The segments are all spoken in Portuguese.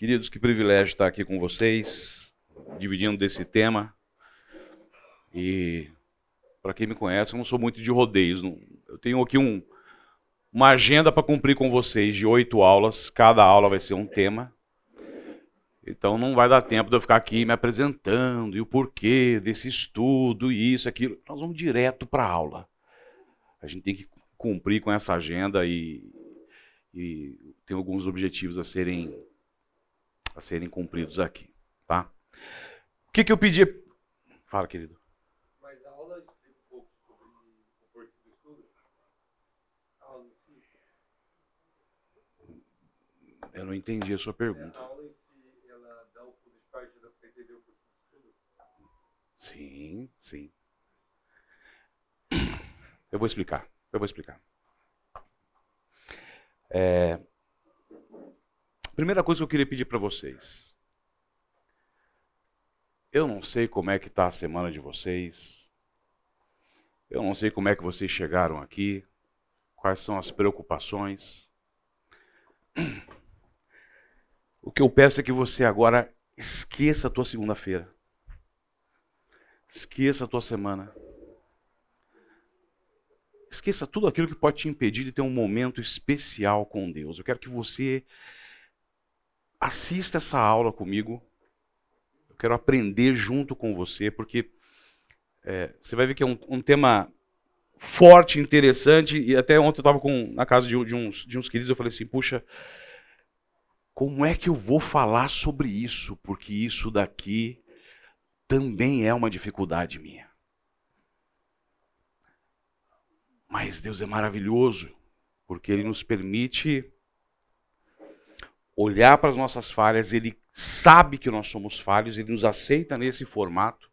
Queridos, que privilégio estar aqui com vocês, dividindo desse tema. E para quem me conhece, eu não sou muito de rodeios. Eu tenho aqui um, uma agenda para cumprir com vocês de oito aulas. Cada aula vai ser um tema. Então não vai dar tempo de eu ficar aqui me apresentando e o porquê desse estudo e isso, aquilo. Nós vamos direto para a aula. A gente tem que cumprir com essa agenda e, e tem alguns objetivos a serem a serem cumpridos aqui, tá? O que, que eu pedi? Fala, querido. Mas a aula explica um pouco sobre o porquê do estudo? A aula em si? Eu não entendi a sua pergunta. A aula em si, ela dá ponto de partida para entender o porquê do estudo? Sim, sim. Eu vou explicar. Eu vou explicar. É, Primeira coisa que eu queria pedir para vocês. Eu não sei como é que está a semana de vocês. Eu não sei como é que vocês chegaram aqui. Quais são as preocupações. O que eu peço é que você agora esqueça a tua segunda-feira. Esqueça a tua semana. Esqueça tudo aquilo que pode te impedir de ter um momento especial com Deus. Eu quero que você assista essa aula comigo. Eu quero aprender junto com você, porque é, você vai ver que é um, um, tema forte, interessante. E até ontem eu estava na casa de, de, uns, de uns queridos, eu falei assim: puxa, como é que eu vou falar sobre isso? Porque isso daqui também é uma dificuldade minha. Mas Deus é maravilhoso, porque Ele nos permite olhar para as nossas falhas, ele sabe que nós somos falhos, ele nos aceita nesse formato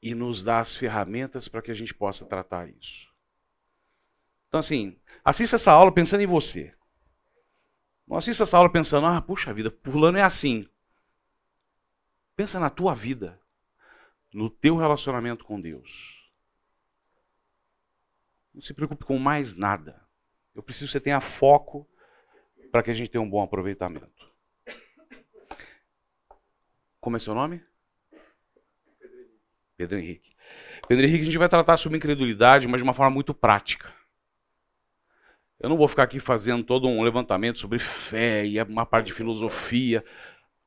e nos dá as ferramentas para que a gente possa tratar isso. Então, assim, assista essa aula pensando em você. Não assista essa aula pensando, ah, puxa vida, pulando é assim. Pensa na tua vida, no teu relacionamento com Deus. Não se preocupe com mais nada. Eu preciso que você tenha foco para que a gente tenha um bom aproveitamento. Como é seu nome? Pedro Henrique. Pedro Henrique, a gente vai tratar sobre incredulidade, mas de uma forma muito prática. Eu não vou ficar aqui fazendo todo um levantamento sobre fé e uma parte de filosofia.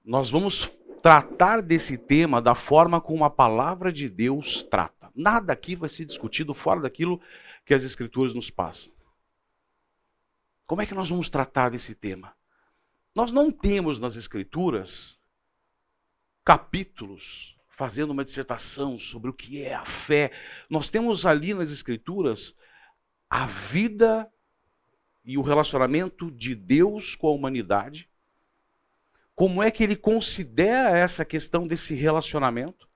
Nós vamos tratar desse tema da forma como a palavra de Deus trata. Nada aqui vai ser discutido fora daquilo que as Escrituras nos passam. Como é que nós vamos tratar desse tema? Nós não temos nas Escrituras capítulos fazendo uma dissertação sobre o que é a fé. Nós temos ali nas Escrituras a vida e o relacionamento de Deus com a humanidade. Como é que ele considera essa questão desse relacionamento?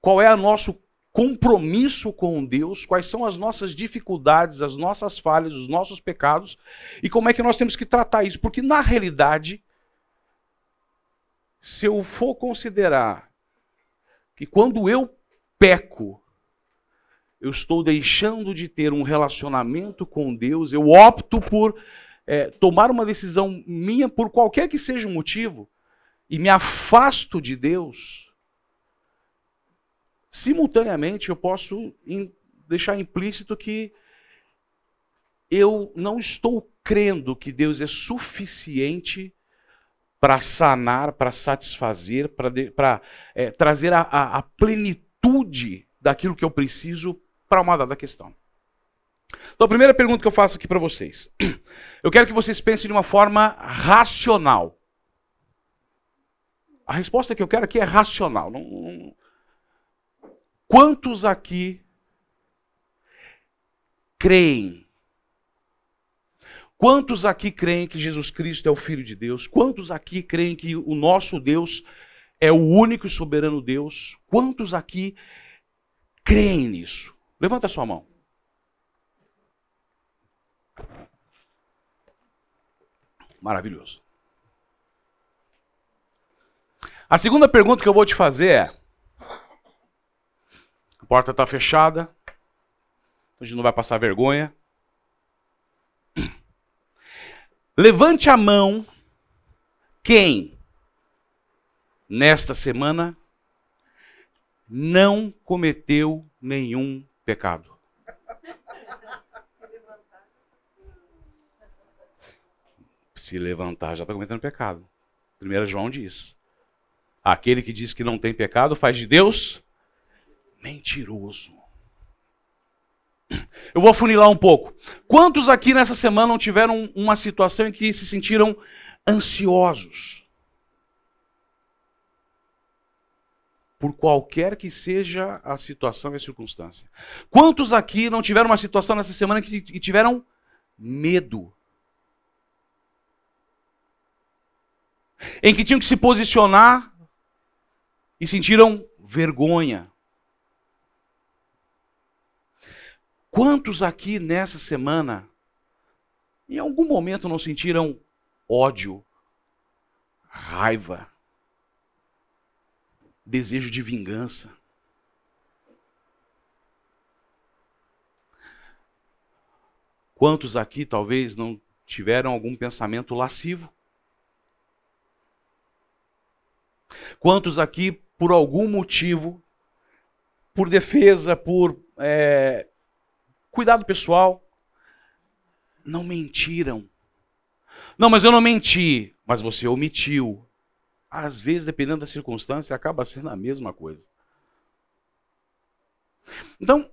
Qual é o nosso compromisso com Deus, quais são as nossas dificuldades, as nossas falhas, os nossos pecados e como é que nós temos que tratar isso. Porque, na realidade, se eu for considerar que quando eu peco, eu estou deixando de ter um relacionamento com Deus, eu opto por é, tomar uma decisão minha por qualquer que seja o motivo e me afasto de Deus Simultaneamente, eu posso deixar implícito que eu não estou crendo que Deus é suficiente para sanar, para satisfazer, para é, trazer a, a, a plenitude daquilo que eu preciso para uma dada questão. Então, a primeira pergunta que eu faço aqui para vocês. Eu quero que vocês pensem de uma forma racional. A resposta que eu quero aqui é racional. Não, não, Quantos aqui creem? Quantos aqui creem que Jesus Cristo é o Filho de Deus? Quantos aqui creem que o nosso Deus é o único e soberano Deus? Quantos aqui creem nisso? Levanta sua mão. Maravilhoso. A segunda pergunta que eu vou te fazer é: a porta está fechada. A gente não vai passar vergonha. Levante a mão Quem nesta semana não cometeu nenhum pecado? Se levantar já está cometendo pecado. 1 João diz: Aquele que diz que não tem pecado faz de Deus mentiroso. Eu vou afunilar um pouco. Quantos aqui nessa semana não tiveram uma situação em que se sentiram ansiosos? Por qualquer que seja a situação e a circunstância. Quantos aqui não tiveram uma situação nessa semana que tiveram medo? Em que tinham que se posicionar e sentiram vergonha. Quantos aqui nessa semana, em algum momento, não sentiram ódio, raiva, desejo de vingança? Quantos aqui talvez não tiveram algum pensamento lascivo? Quantos aqui, por algum motivo, por defesa, por é, Cuidado pessoal. Não mentiram. Não, mas eu não menti. Mas você omitiu. Às vezes, dependendo da circunstância, acaba sendo a mesma coisa. Então,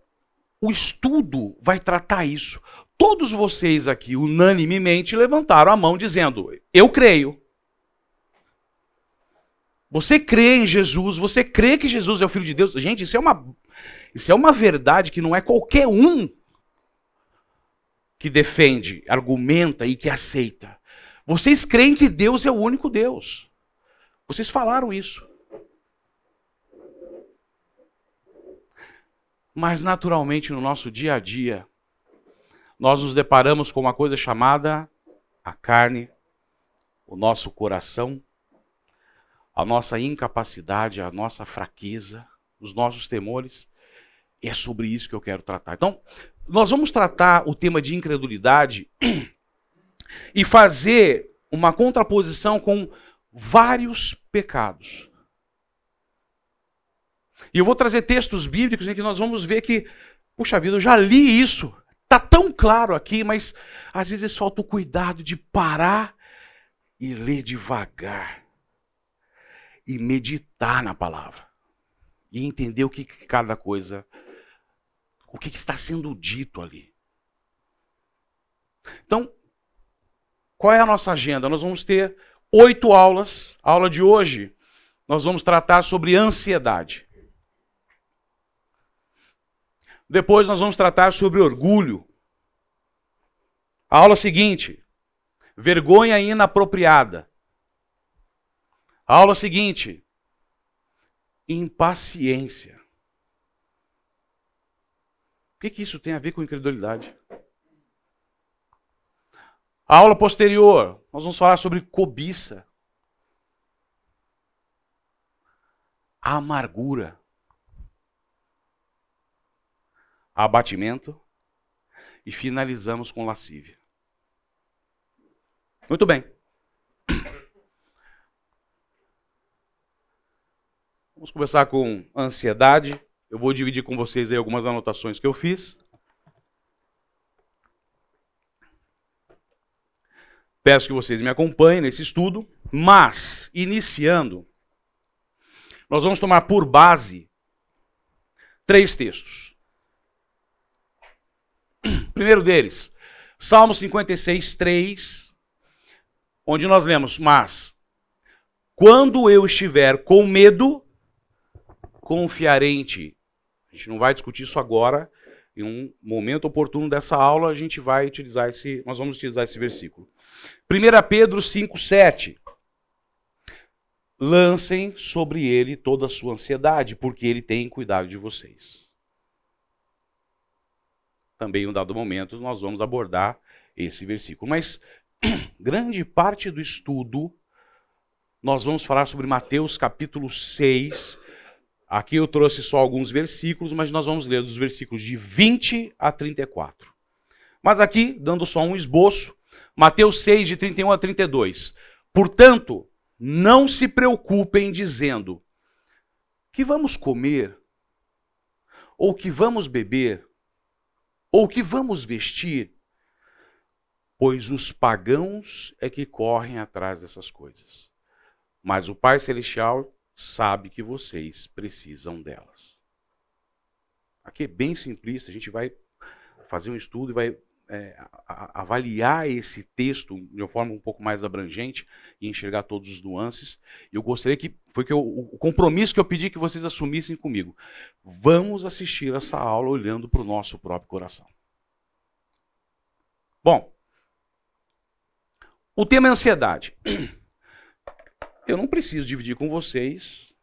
o estudo vai tratar isso. Todos vocês aqui, unanimemente, levantaram a mão dizendo: Eu creio. Você crê em Jesus, você crê que Jesus é o Filho de Deus. Gente, isso é uma, isso é uma verdade que não é qualquer um que defende, argumenta e que aceita. Vocês creem que Deus é o único Deus. Vocês falaram isso. Mas naturalmente no nosso dia a dia, nós nos deparamos com uma coisa chamada a carne, o nosso coração, a nossa incapacidade, a nossa fraqueza, os nossos temores. E é sobre isso que eu quero tratar. Então, nós vamos tratar o tema de incredulidade e fazer uma contraposição com vários pecados. E eu vou trazer textos bíblicos em que nós vamos ver que, puxa vida, eu já li isso. Está tão claro aqui, mas às vezes falta o cuidado de parar e ler devagar. E meditar na palavra. E entender o que cada coisa o que está sendo dito ali. Então, qual é a nossa agenda? Nós vamos ter oito aulas. A aula de hoje, nós vamos tratar sobre ansiedade. Depois, nós vamos tratar sobre orgulho. A aula seguinte, vergonha inapropriada. A aula seguinte, impaciência que, que isso tem a ver com incredulidade? A aula posterior, nós vamos falar sobre cobiça, amargura, abatimento e finalizamos com lascívia. Muito bem. Vamos começar com ansiedade. Eu vou dividir com vocês aí algumas anotações que eu fiz. Peço que vocês me acompanhem nesse estudo, mas, iniciando, nós vamos tomar por base três textos. Primeiro deles, Salmo 56, 3, onde nós lemos: Mas, quando eu estiver com medo, confiarei em ti. A gente não vai discutir isso agora. Em um momento oportuno dessa aula, a gente vai utilizar esse, nós vamos utilizar esse versículo. 1 Pedro 5:7. Lancem sobre ele toda a sua ansiedade, porque ele tem cuidado de vocês. Também em um dado momento nós vamos abordar esse versículo, mas grande parte do estudo nós vamos falar sobre Mateus capítulo 6, Aqui eu trouxe só alguns versículos, mas nós vamos ler dos versículos de 20 a 34. Mas aqui, dando só um esboço, Mateus 6, de 31 a 32. Portanto, Não se preocupem dizendo que vamos comer, ou que vamos beber, ou que vamos vestir, pois os pagãos é que correm atrás dessas coisas. Mas o Pai Celestial sabe que vocês precisam delas. Aqui é bem simplista, a gente vai fazer um estudo e vai é, avaliar esse texto de uma forma um pouco mais abrangente e enxergar todos os nuances. Eu gostaria que foi que eu, o compromisso que eu pedi que vocês assumissem comigo. Vamos assistir essa aula olhando para o nosso próprio coração. Bom, o tema é ansiedade. Eu não preciso dividir com vocês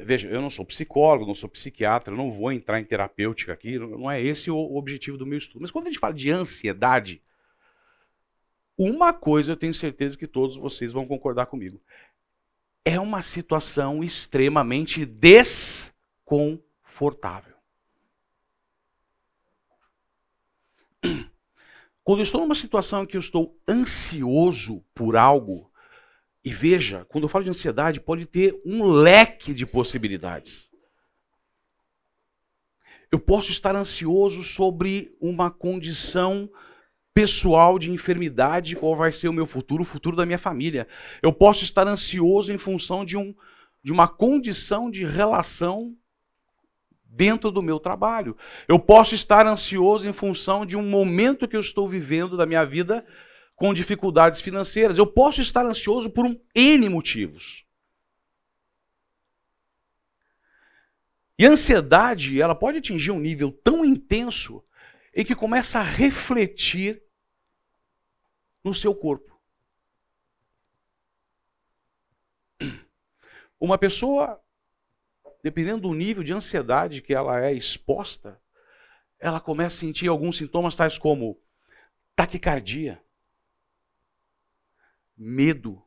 Veja, eu não sou psicólogo, não sou psiquiatra, não vou entrar em terapêutica aqui, não é esse o objetivo do meu estudo. Mas quando a gente fala de ansiedade, uma coisa eu tenho certeza que todos vocês vão concordar comigo. É uma situação extremamente desconfortável. Quando eu estou numa situação em que eu estou ansioso por algo, e veja, quando eu falo de ansiedade, pode ter um leque de possibilidades. Eu posso estar ansioso sobre uma condição pessoal de enfermidade, qual vai ser o meu futuro, o futuro da minha família. Eu posso estar ansioso em função de, um, de uma condição de relação dentro do meu trabalho. Eu posso estar ansioso em função de um momento que eu estou vivendo da minha vida com dificuldades financeiras. Eu posso estar ansioso por um N motivos. E a ansiedade, ela pode atingir um nível tão intenso em que começa a refletir no seu corpo. Uma pessoa, dependendo do nível de ansiedade que ela é exposta, ela começa a sentir alguns sintomas tais como taquicardia, medo.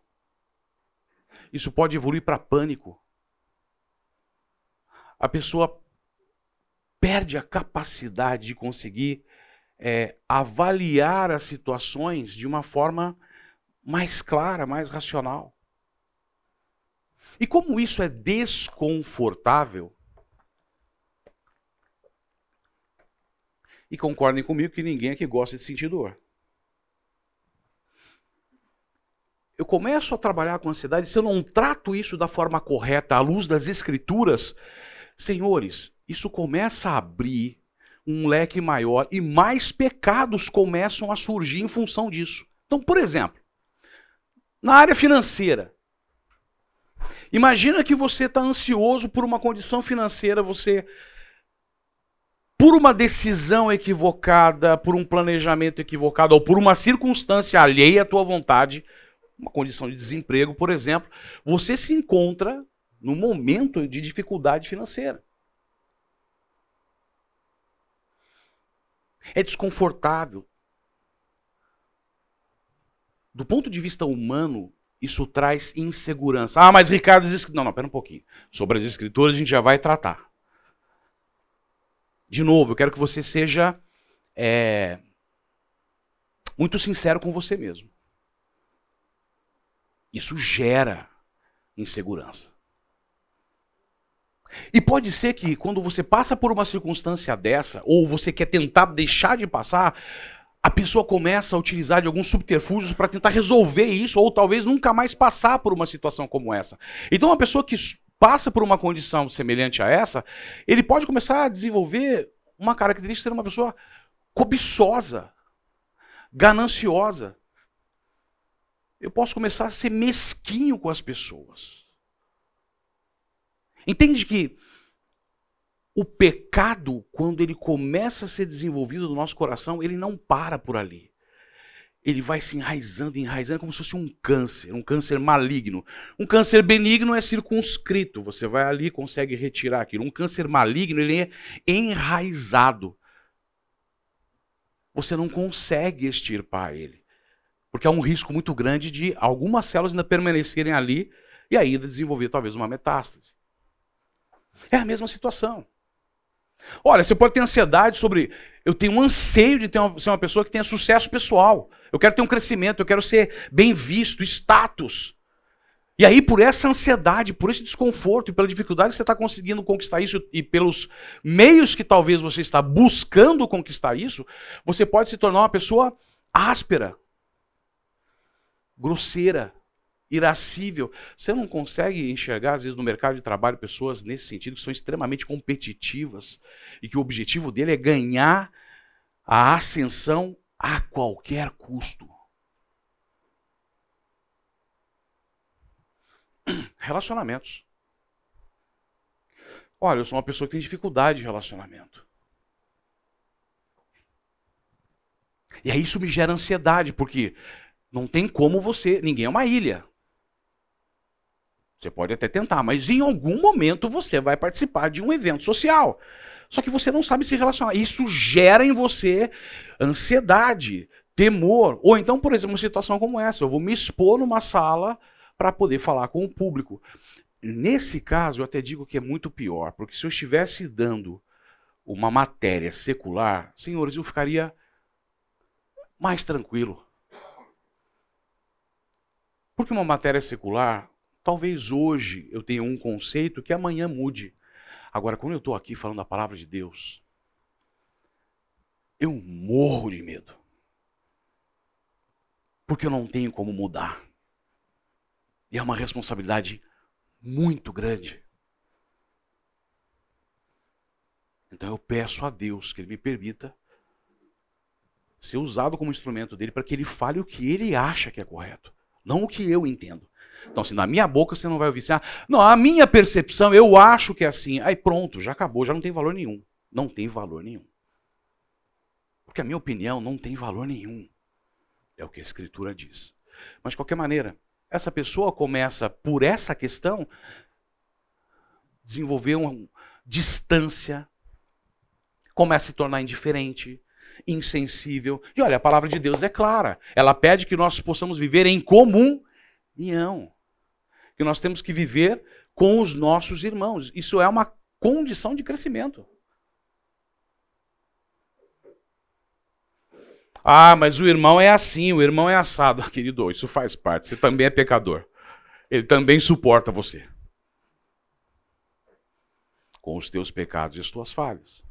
Isso pode evoluir para pânico. A pessoa perde a capacidade de conseguir é, avaliar as situações de uma forma mais clara, mais racional. E como isso é desconfortável, e concordem comigo que ninguém aqui gosta de sentir dor. Eu começo a trabalhar com ansiedade, se eu não trato isso da forma correta, à luz das escrituras, senhores, isso começa a abrir um leque maior e mais pecados começam a surgir em função disso. Então, por exemplo, na área financeira, imagina que você está ansioso por uma condição financeira, você por uma decisão equivocada, por um planejamento equivocado ou por uma circunstância alheia à tua vontade, uma condição de desemprego, por exemplo, você se encontra num momento de dificuldade financeira. É desconfortável. Do ponto de vista humano, isso traz insegurança. Ah, mas Ricardo, não, não, pera um pouquinho. Sobre as escrituras a gente já vai tratar. De novo, eu quero que você seja é, muito sincero com você mesmo. Isso gera insegurança. E pode ser que quando você passa por uma circunstância dessa, ou você quer tentar deixar de passar, a pessoa começa a utilizar de alguns subterfúgios para tentar resolver isso, ou talvez nunca mais passar por uma situação como essa. Então, uma pessoa que passa por uma condição semelhante a essa, ele pode começar a desenvolver uma característica de ser uma pessoa cobiçosa, gananciosa eu posso começar a ser mesquinho com as pessoas. Entende que o pecado, quando ele começa a ser desenvolvido no nosso coração, ele não para por ali. Ele vai se enraizando, enraizando, como se fosse um câncer, um câncer maligno. Um câncer benigno é circunscrito, você vai ali e consegue retirar aquilo. Um câncer maligno, ele é enraizado. Você não consegue extirpar ele. Porque há um risco muito grande de algumas células ainda permanecerem ali e ainda desenvolver talvez uma metástase. É a mesma situação. Olha, você pode ter ansiedade sobre. Eu tenho um anseio de ter uma, ser uma pessoa que tenha sucesso pessoal. Eu quero ter um crescimento, eu quero ser bem visto, status. E aí, por essa ansiedade, por esse desconforto e pela dificuldade que você está conseguindo conquistar isso e pelos meios que talvez você está buscando conquistar isso, você pode se tornar uma pessoa áspera, grosseira, irascível. Você não consegue enxergar, às vezes, no mercado de trabalho, pessoas nesse sentido que são extremamente competitivas e que o objetivo dele é ganhar a ascensão a qualquer custo. Relacionamentos. Olha, eu sou uma pessoa que tem dificuldade de relacionamento. E aí isso me gera ansiedade, porque não tem como você. Ninguém é uma ilha. Você pode até tentar, mas em algum momento você vai participar de um evento social. Só que você não sabe se relacionar. Isso gera em você ansiedade, temor. Ou então, por exemplo, uma situação como essa: eu vou me expor numa sala para poder falar com o público. Nesse caso, eu até digo que é muito pior, porque se eu estivesse dando uma matéria secular, senhores, eu ficaria mais tranquilo. Porque uma matéria secular, talvez hoje eu tenha um conceito que amanhã mude. Agora, quando eu estou aqui falando a palavra de Deus, eu morro de medo. Porque eu não tenho como mudar. E é uma responsabilidade muito grande. Então eu peço a Deus que Ele me permita ser usado como instrumento dele para que ele fale o que ele acha que é correto, não o que eu entendo. Então, se assim, na minha boca você não vai ouvir assim, ah, não, a minha percepção, eu acho que é assim. Aí pronto, já acabou, já não tem valor nenhum. Não tem valor nenhum. Porque a minha opinião não tem valor nenhum. É o que a Escritura diz. Mas, de qualquer maneira, essa pessoa começa, por essa questão, desenvolver uma distância, começa a se tornar indiferente, insensível. E olha, a palavra de Deus é clara. Ela pede que nós possamos viver em comunhão. Que nós temos que viver com os nossos irmãos. Isso é uma condição de crescimento. Ah, mas o irmão é assim, o irmão é assado. Querido, isso faz parte. Você também é pecador. Ele também suporta você. Com os teus pecados e as tuas falhas.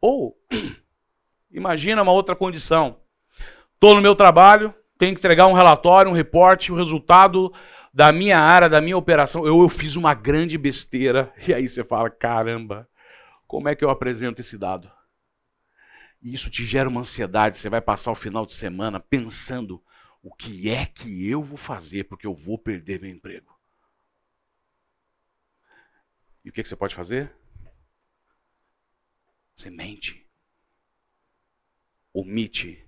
Ou, imagina uma outra condição. Estou no meu trabalho, tenho que entregar um relatório, um reporte, o resultado da minha área, da minha operação. Eu, eu fiz uma grande besteira. E aí você fala: caramba, como é que eu apresento esse dado? E isso te gera uma ansiedade. Você vai passar o final de semana pensando: o que é que eu vou fazer porque eu vou perder meu emprego? E o que, que você pode fazer? Você mente, omite,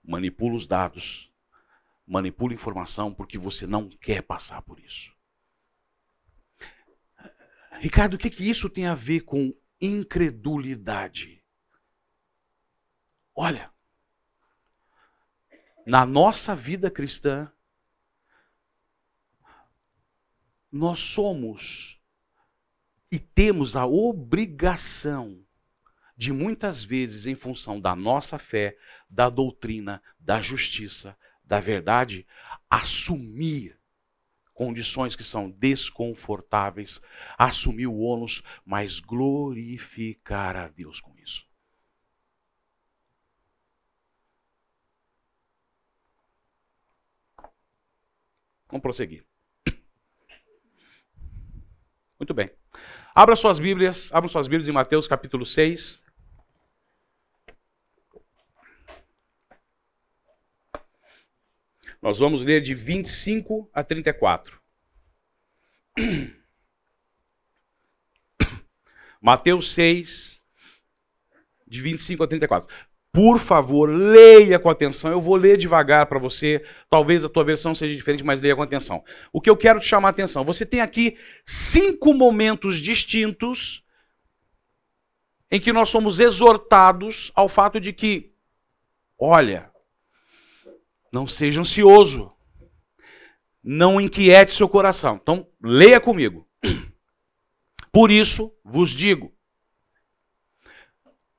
manipula os dados, manipula informação porque você não quer passar por isso. Ricardo, o que, que isso tem a ver com incredulidade? Olha, na nossa vida cristã, nós somos e temos a obrigação de muitas vezes, em função da nossa fé, da doutrina, da justiça, da verdade, assumir condições que são desconfortáveis, assumir o ônus, mas glorificar a Deus com isso. Vamos prosseguir. Muito bem. Abra suas Bíblias, abra suas Bíblias em Mateus capítulo 6. Nós vamos ler de 25 a 34. Mateus 6, de 25 a 34. Por favor, leia com atenção. Eu vou ler devagar para você. Talvez a tua versão seja diferente, mas leia com atenção. O que eu quero te chamar a atenção: você tem aqui cinco momentos distintos em que nós somos exortados ao fato de que, olha, não seja ansioso, não inquiete seu coração. Então, leia comigo. Por isso vos digo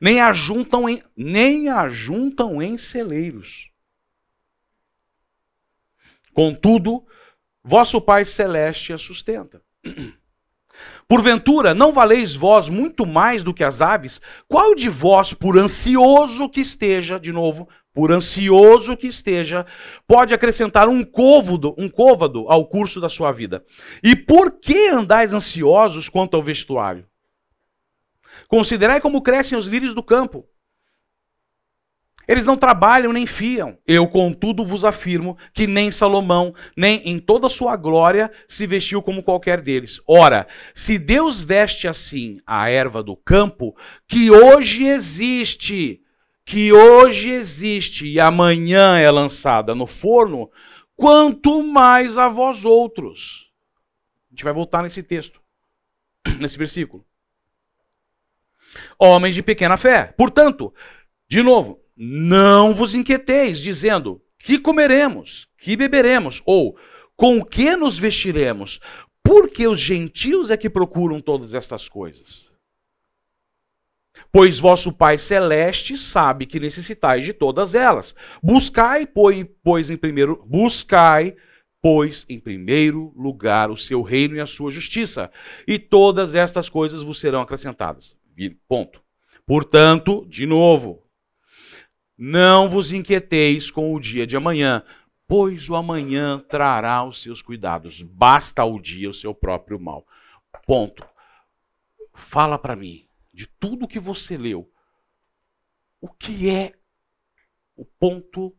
nem ajuntam em, nem ajuntam em celeiros. Contudo, vosso Pai Celeste a sustenta. Porventura, não valeis vós muito mais do que as aves? Qual de vós, por ansioso que esteja, de novo, por ansioso que esteja, pode acrescentar um côvado, um côvado ao curso da sua vida? E por que andais ansiosos quanto ao vestuário? Considerai como crescem os lírios do campo. Eles não trabalham nem fiam. Eu, contudo, vos afirmo que nem Salomão, nem em toda sua glória, se vestiu como qualquer deles. Ora, se Deus veste assim a erva do campo, que hoje existe, que hoje existe e amanhã é lançada no forno, quanto mais a vós outros. A gente vai voltar nesse texto, nesse versículo. Homens de pequena fé. Portanto, de novo, não vos inquieteis, dizendo: que comeremos, que beberemos, ou com que nos vestiremos, porque os gentios é que procuram todas estas coisas. Pois vosso Pai Celeste sabe que necessitais de todas elas. Buscai, pois, em primeiro, buscai, pois, em primeiro lugar o seu reino e a sua justiça, e todas estas coisas vos serão acrescentadas. Ponto. Portanto, de novo, não vos inquieteis com o dia de amanhã, pois o amanhã trará os seus cuidados. Basta ao dia o seu próprio mal. Ponto. Fala para mim, de tudo que você leu, o que é o ponto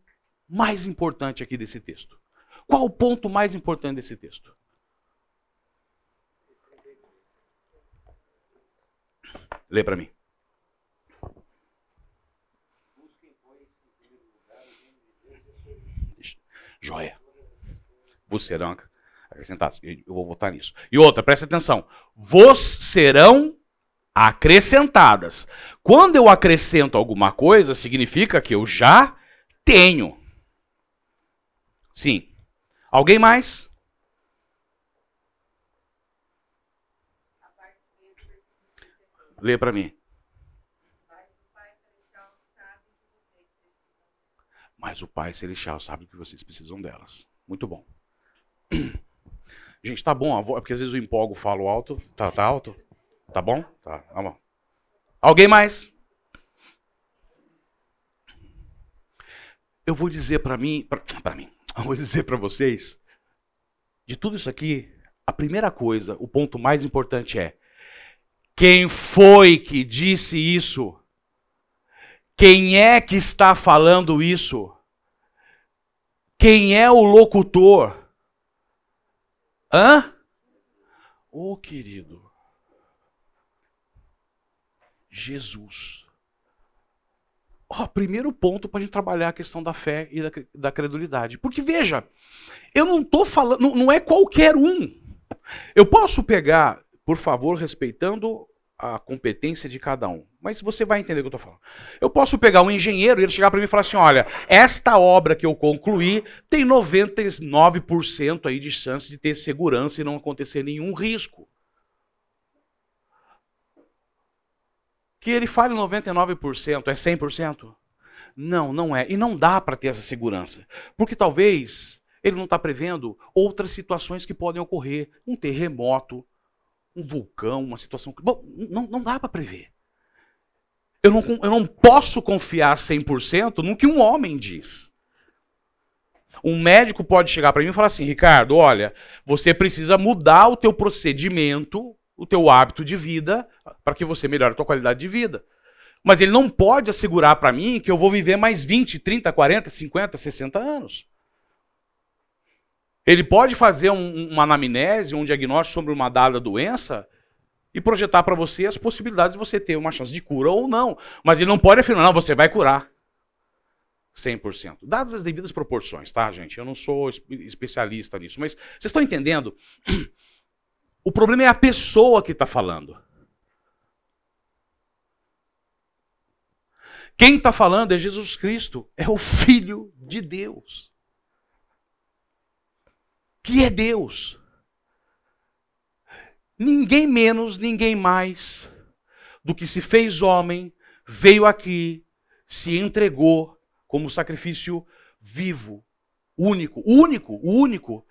mais importante aqui desse texto? Qual o ponto mais importante desse texto? Lê para mim. Joia. Vos serão acrescentados. Eu vou votar nisso. E outra, presta atenção. Vos serão acrescentadas. Quando eu acrescento alguma coisa, significa que eu já tenho. Sim. Alguém mais? Lê para mim. Mas o Pai Celestial sabe que vocês precisam delas. Muito bom. Gente, tá bom a voz, porque às vezes eu empolgo, falo alto. Tá, tá alto? Tá bom? Tá, tá bom. Alguém mais? Eu vou dizer para mim, para mim, eu vou dizer para vocês, de tudo isso aqui, a primeira coisa, o ponto mais importante é quem foi que disse isso? Quem é que está falando isso? Quem é o locutor? Hã? Ô oh, querido. Jesus. Oh, primeiro ponto para a gente trabalhar a questão da fé e da, da credulidade. Porque veja, eu não estou falando, não, não é qualquer um. Eu posso pegar, por favor, respeitando a competência de cada um. Mas você vai entender o que eu estou falando. Eu posso pegar um engenheiro e ele chegar para mim e falar assim: olha, esta obra que eu concluí tem 99% aí de chance de ter segurança e não acontecer nenhum risco. Que ele fale 99%, é 100%? Não, não é. E não dá para ter essa segurança. Porque talvez ele não está prevendo outras situações que podem ocorrer. Um terremoto, um vulcão, uma situação. Bom, não, não dá para prever. Eu não, eu não posso confiar 100% no que um homem diz. Um médico pode chegar para mim e falar assim: Ricardo, olha, você precisa mudar o teu procedimento, o teu hábito de vida, para que você melhore a tua qualidade de vida. Mas ele não pode assegurar para mim que eu vou viver mais 20, 30, 40, 50, 60 anos. Ele pode fazer um, uma anamnese, um diagnóstico sobre uma dada doença e projetar para você as possibilidades de você ter uma chance de cura ou não. Mas ele não pode afirmar, não, você vai curar. 100%. Dadas as devidas proporções, tá, gente? Eu não sou especialista nisso, mas vocês estão entendendo? O problema é a pessoa que está falando. Quem está falando é Jesus Cristo, é o Filho de Deus. Que é Deus. Ninguém menos, ninguém mais do que se fez homem, veio aqui, se entregou como sacrifício vivo, único, único, único,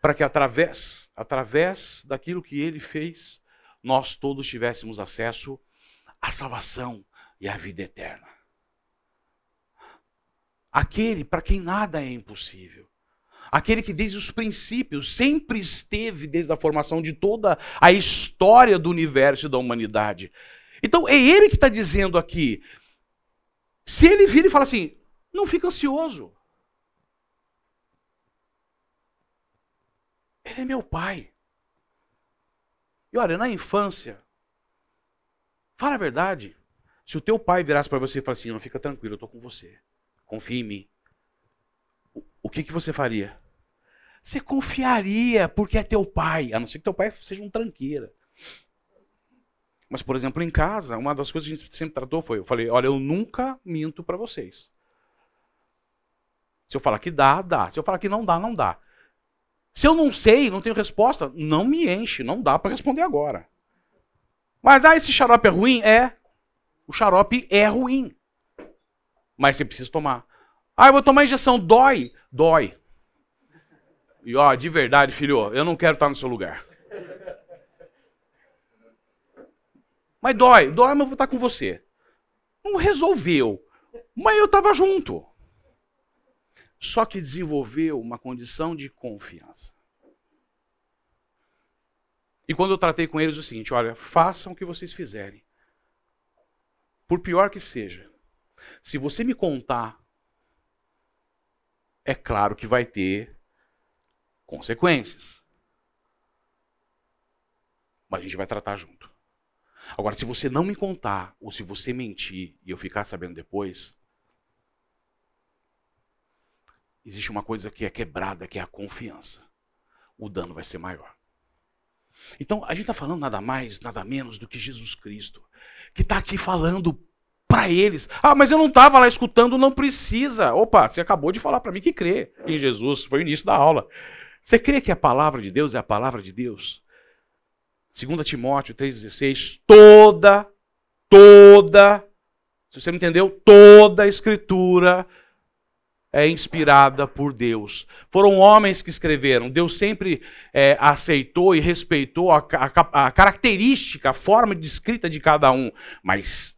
para que através, através daquilo que ele fez, nós todos tivéssemos acesso à salvação e à vida eterna. Aquele para quem nada é impossível. Aquele que desde os princípios sempre esteve desde a formação de toda a história do universo e da humanidade. Então é ele que está dizendo aqui. Se ele vira e fala assim, não fica ansioso. Ele é meu pai. E olha, na infância, fala a verdade. Se o teu pai virasse para você e falasse assim, não fica tranquilo, eu estou com você. Confia em mim. O que, que você faria? Você confiaria porque é teu pai, a não ser que teu pai seja um tranqueira. Mas, por exemplo, em casa, uma das coisas que a gente sempre tratou foi: eu falei, olha, eu nunca minto para vocês. Se eu falar que dá, dá. Se eu falar que não dá, não dá. Se eu não sei, não tenho resposta, não me enche, não dá para responder agora. Mas, ah, esse xarope é ruim? É. O xarope é ruim. Mas você precisa tomar. Ah, eu vou tomar injeção. Dói? Dói. E ó, de verdade, filho, eu não quero estar no seu lugar. Mas dói, dói, mas eu vou estar com você. Não resolveu, mas eu estava junto. Só que desenvolveu uma condição de confiança. E quando eu tratei com eles o seguinte: olha, façam o que vocês fizerem. Por pior que seja, se você me contar, é claro que vai ter consequências. Mas a gente vai tratar junto. Agora, se você não me contar, ou se você mentir e eu ficar sabendo depois, existe uma coisa que é quebrada, que é a confiança. O dano vai ser maior. Então, a gente está falando nada mais, nada menos do que Jesus Cristo, que está aqui falando para eles. Ah, mas eu não estava lá escutando, não precisa. Opa, você acabou de falar para mim que crê em Jesus, foi o início da aula. Você crê que a palavra de Deus é a palavra de Deus? 2 Timóteo 3,16, toda, toda, se você não entendeu, toda a escritura é inspirada por Deus. Foram homens que escreveram. Deus sempre é, aceitou e respeitou a, a, a, característica, a forma de escrita de cada um. Mas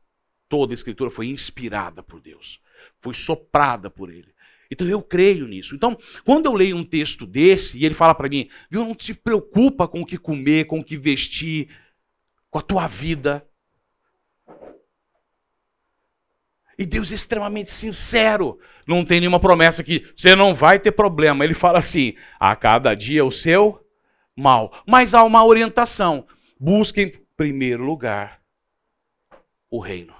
toda a escritura foi inspirada por Deus. Foi soprada por Ele. Então eu creio nisso. Então, quando eu leio um texto desse e ele fala para mim, viu, não te preocupa com o que comer, com o que vestir, com a tua vida. E Deus é extremamente sincero. Não tem nenhuma promessa que você não vai ter problema. Ele fala assim: a cada dia o seu mal. Mas há uma orientação. Busque em primeiro lugar o reino.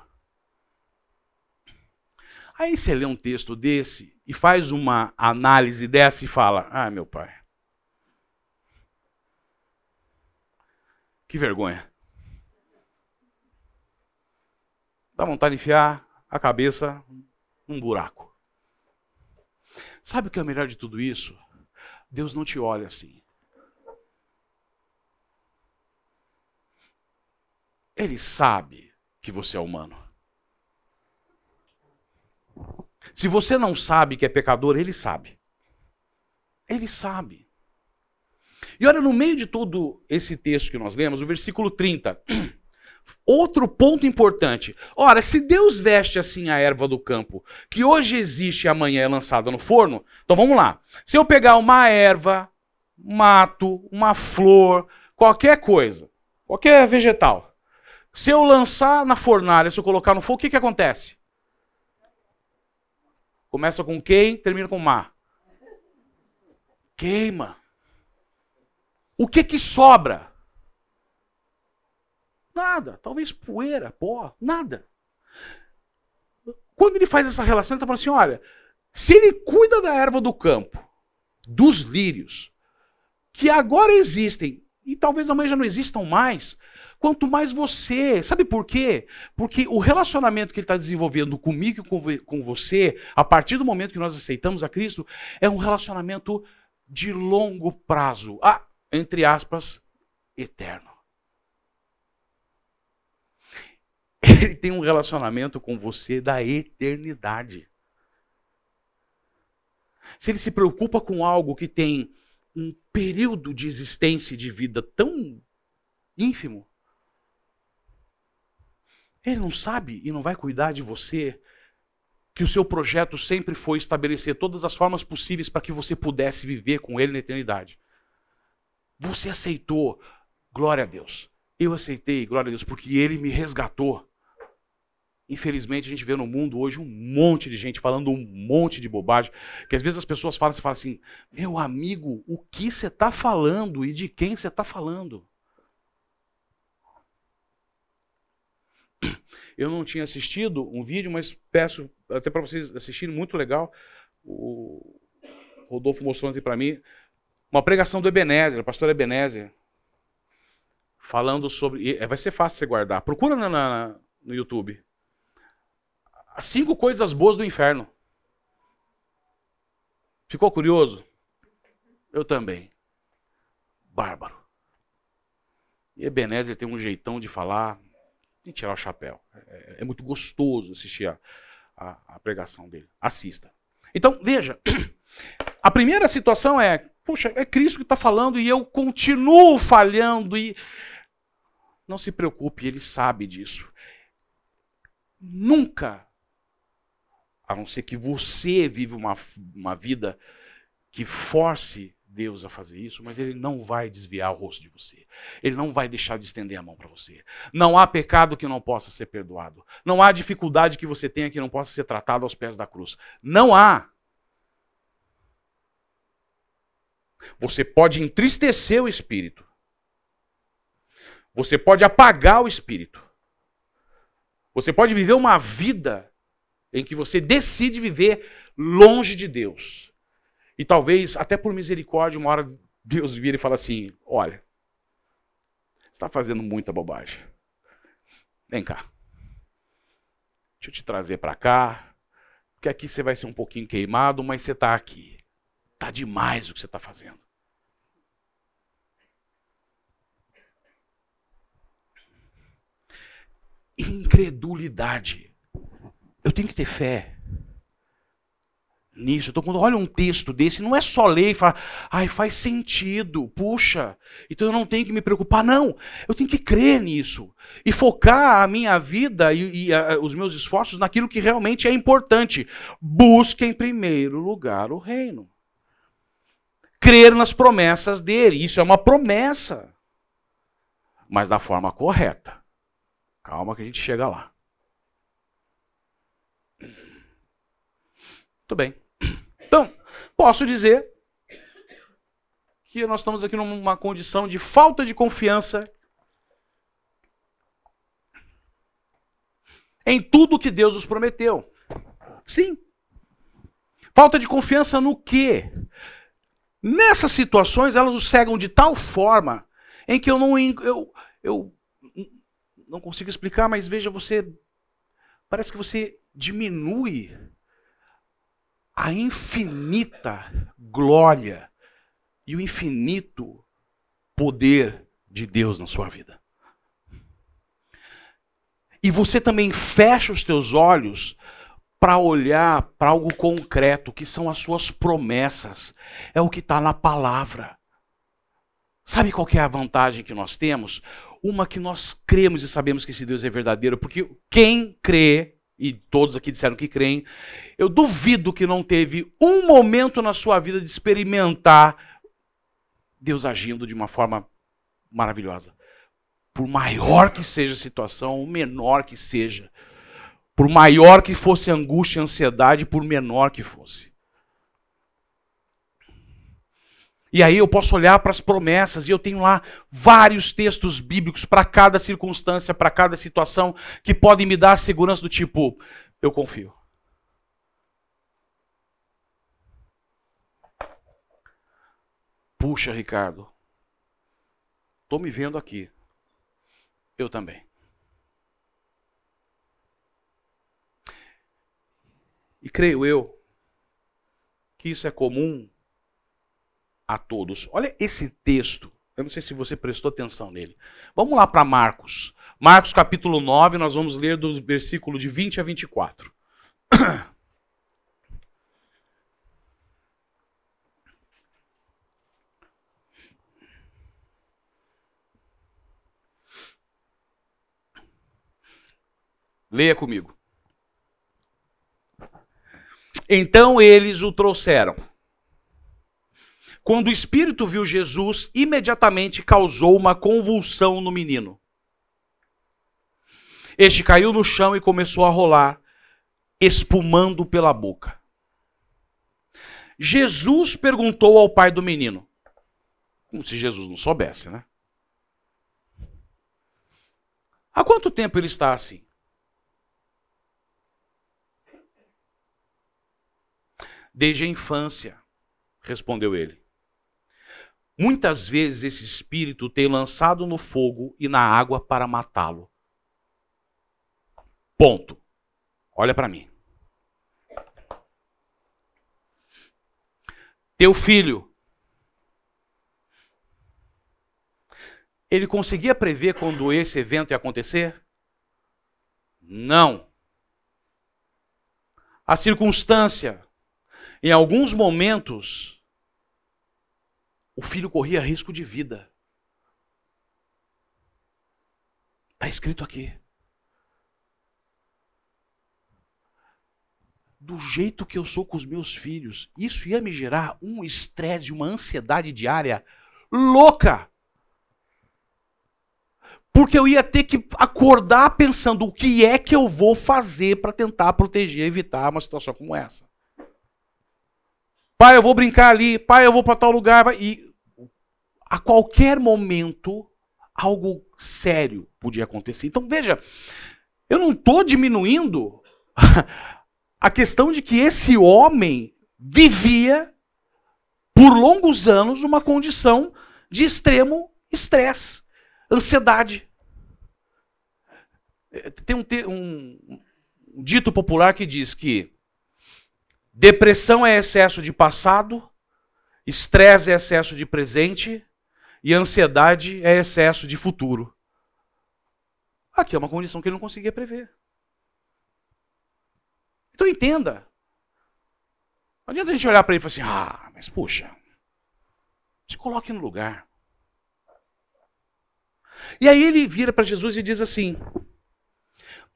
Aí você lê um texto desse e faz uma análise dessa e fala: Ah, meu pai. Que vergonha. Dá vontade de enfiar a cabeça num buraco. Sabe o que é o melhor de tudo isso? Deus não te olha assim. Ele sabe que você é humano. Se você não sabe que é pecador, ele sabe. Ele sabe. E olha, no meio de todo esse texto que nós lemos, o versículo 30. Outro ponto importante. Ora, se Deus veste assim a erva do campo, que hoje existe e amanhã é lançada no forno, então vamos lá. Se eu pegar uma erva, mato, uma flor, qualquer coisa, qualquer vegetal, se eu lançar na fornalha, se eu colocar no fogo, o que, que acontece? Começa com quem, termina com mar. Queima. O que que sobra? Nada. Talvez poeira, pó, nada. quando ele faz essa relação, ele está falando assim: olha, se ele cuida da erva do campo, dos lírios, que agora existem e talvez amanhã já não existam mais, quanto mais você. Sabe por quê? Porque o relacionamento que ele está desenvolvendo comigo e com você, a partir do momento que nós aceitamos a Cristo, é um relacionamento de longo prazo. Ah, entre aspas, eterno. Ele tem um relacionamento com você da eternidade. Se ele se preocupa com algo que tem um período de existência e de vida tão ínfimo, ele não sabe e não vai cuidar de você que o seu projeto sempre foi estabelecer todas as formas possíveis para que você pudesse viver com ele na eternidade. Você aceitou, glória a Deus. Eu aceitei, glória a Deus, porque ele me resgatou. Infelizmente, a gente vê no mundo hoje um monte de gente falando um monte de bobagem, que às vezes as pessoas falam, você fala assim, meu amigo, o que você está falando e de quem você está falando? Eu não tinha assistido um vídeo, mas peço até para vocês assistirem, muito legal. O Rodolfo mostrou ontem para mim uma pregação do Ebenezer, pastor Ebenezer, falando sobre. Vai ser fácil você guardar. Procura na, na, no YouTube. As cinco coisas boas do inferno. Ficou curioso? Eu também. Bárbaro. E Ebenezer tem um jeitão de falar, de tirar o chapéu. É, é muito gostoso assistir a, a, a, pregação dele. Assista. Então, veja. A primeira situação é, puxa, é Cristo que está falando e eu continuo falhando e. Não se preocupe, ele sabe disso. Nunca a não ser que você vive uma, uma vida que force Deus a fazer isso, mas ele não vai desviar o rosto de você. Ele não vai deixar de estender a mão para você. Não há pecado que não possa ser perdoado. Não há dificuldade que você tenha que não possa ser tratado aos pés da cruz. Não há. Você pode entristecer o espírito. Você pode apagar o espírito. Você pode viver uma vida em que você decide viver longe de Deus. E talvez, até por misericórdia, uma hora Deus vira e fala assim: Olha, você está fazendo muita bobagem. Vem cá. Deixa eu te trazer para cá. Porque aqui você vai ser um pouquinho queimado, mas você está aqui. Está demais o que você está fazendo. Incredulidade eu tenho que ter fé nisso. Então, quando olha um texto desse, não é só ler e falar, ai, faz sentido, puxa, então eu não tenho que me preocupar. Não, eu tenho que crer nisso e focar a minha vida e, e a, os meus esforços naquilo que realmente é importante. Busque em primeiro lugar o reino. Crer nas promessas dele. Isso é uma promessa, mas da forma correta. Calma que a gente chega lá. Muito bem. Então, posso dizer que nós estamos aqui numa condição de falta de confiança em tudo que Deus nos prometeu. Sim. Falta de confiança no quê? Nessas situações, elas nos cegam de tal forma em que eu não eu, eu não consigo explicar, mas veja, você parece que você diminui a infinita glória e o infinito poder de Deus na sua vida. E você também fecha os teus olhos para olhar para algo concreto, que são as suas promessas. É o que está na palavra. Sabe qual é a vantagem que nós temos? Uma que nós cremos e sabemos que esse Deus é verdadeiro, porque quem crê e todos aqui disseram que creem, eu duvido que não teve um momento na sua vida de experimentar Deus agindo de uma forma maravilhosa. Por maior que seja a situação, ou menor que seja, por maior que fosse a angústia e a ansiedade, por menor que fosse. E aí eu posso olhar para as promessas e eu tenho lá vários textos bíblicos para cada circunstância, para cada situação, que podem me dar a segurança do tipo, eu confio. Puxa, Ricardo, estou me vendo aqui. Eu também. E creio eu que isso é comum a todos. Olha esse texto. Eu não sei se você prestou atenção nele. Vamos lá para Marcos. Marcos capítulo 9, nós vamos ler do versículo de 20 a 24. Leia comigo. Então eles o trouxeram. Quando o espírito viu Jesus, imediatamente causou uma convulsão no menino. Este caiu no chão e começou a rolar, espumando pela boca. Jesus perguntou ao pai do menino, como se Jesus não soubesse, né? Há quanto tempo ele está assim? Desde a infância, respondeu ele. Muitas vezes esse espírito tem lançado no fogo e na água para matá-lo. Ponto. Olha para mim. Teu filho, ele conseguia prever quando esse evento ia acontecer? Não. A circunstância em alguns momentos, o filho corria risco de vida. Está escrito aqui. Do jeito que eu sou com os meus filhos, isso ia me gerar um estresse, uma ansiedade diária louca. Porque eu ia ter que acordar pensando o que é que eu vou fazer para tentar proteger, evitar uma situação como essa. Pai, eu vou brincar ali. Pai, eu vou para tal lugar. E a qualquer momento, algo sério podia acontecer. Então, veja, eu não estou diminuindo a questão de que esse homem vivia por longos anos uma condição de extremo estresse, ansiedade. Tem um, um, um dito popular que diz que Depressão é excesso de passado, estresse é excesso de presente e ansiedade é excesso de futuro. Aqui é uma condição que ele não conseguia prever. Então entenda. Não adianta a gente olhar para ele e falar assim: ah, mas puxa, se coloque no lugar. E aí ele vira para Jesus e diz assim: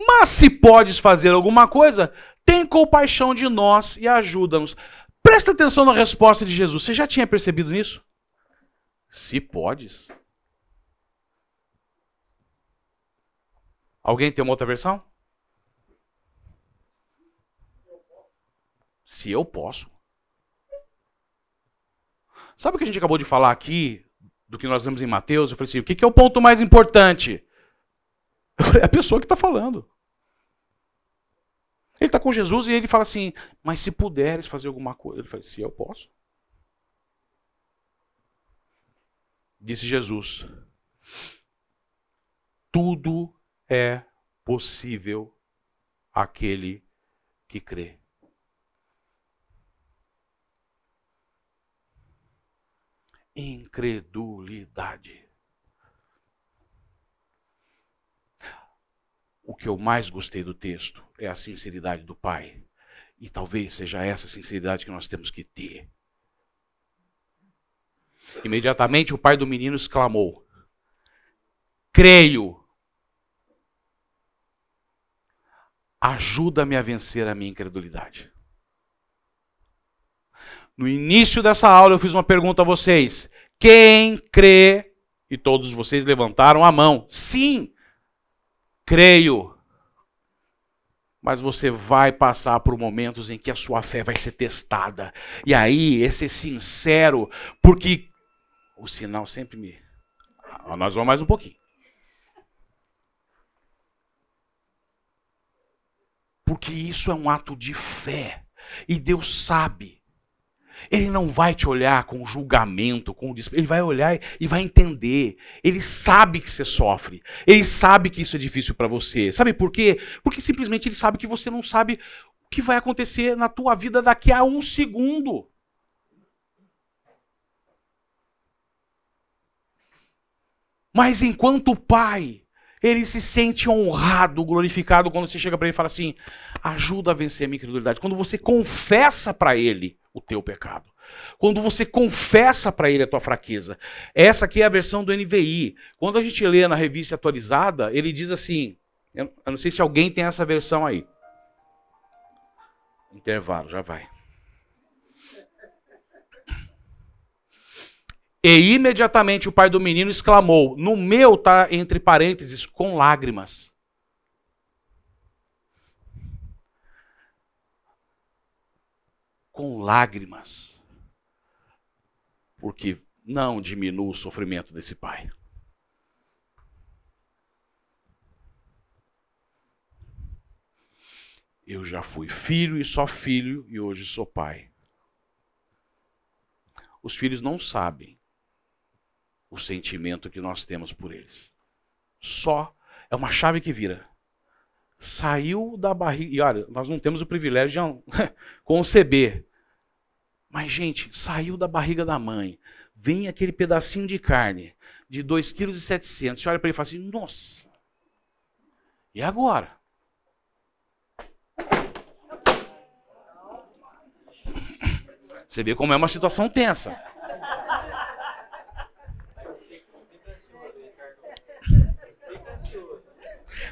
Mas se podes fazer alguma coisa, tem compaixão de nós e ajuda-nos. Presta atenção na resposta de Jesus. Você já tinha percebido nisso? Se podes. Alguém tem uma outra versão? Se eu posso. Sabe o que a gente acabou de falar aqui, do que nós vemos em Mateus? Eu falei assim: o que é o ponto mais importante? É a pessoa que está falando. Ele está com Jesus e ele fala assim: Mas se puderes fazer alguma coisa. Ele fala: Se eu posso. Disse Jesus: Tudo é possível aquele que crê. Incredulidade. o que eu mais gostei do texto é a sinceridade do pai. E talvez seja essa sinceridade que nós temos que ter. Imediatamente o pai do menino exclamou: Creio. Ajuda-me a vencer a minha incredulidade. No início dessa aula eu fiz uma pergunta a vocês: quem crê? E todos vocês levantaram a mão. Sim, creio. Mas você vai passar por momentos em que a sua fé vai ser testada. E aí, esse sincero, porque o sinal sempre me. Nós vamos mais um pouquinho. Porque isso é um ato de fé. E Deus sabe. Ele não vai te olhar com julgamento, com desprezo. Ele vai olhar e vai entender. Ele sabe que você sofre. Ele sabe que isso é difícil para você. Sabe por quê? Porque simplesmente ele sabe que você não sabe o que vai acontecer na tua vida daqui a um segundo. Mas enquanto pai, ele se sente honrado, glorificado quando você chega para ele e fala assim: ajuda a vencer a minha incredulidade. Quando você confessa para ele o teu pecado. Quando você confessa para ele a tua fraqueza. Essa aqui é a versão do NVI. Quando a gente lê na revista atualizada, ele diz assim: eu não sei se alguém tem essa versão aí. Intervalo, já vai. E imediatamente o pai do menino exclamou: No meu está entre parênteses, com lágrimas. Com lágrimas. Porque não diminua o sofrimento desse pai. Eu já fui filho e só filho e hoje sou pai. Os filhos não sabem o sentimento que nós temos por eles. Só é uma chave que vira. Saiu da barriga. E olha, nós não temos o privilégio de conceber. Mas, gente, saiu da barriga da mãe. Vem aquele pedacinho de carne de 2,7 kg. Você olha para ele e fala assim: nossa. E agora? Você vê como é uma situação tensa.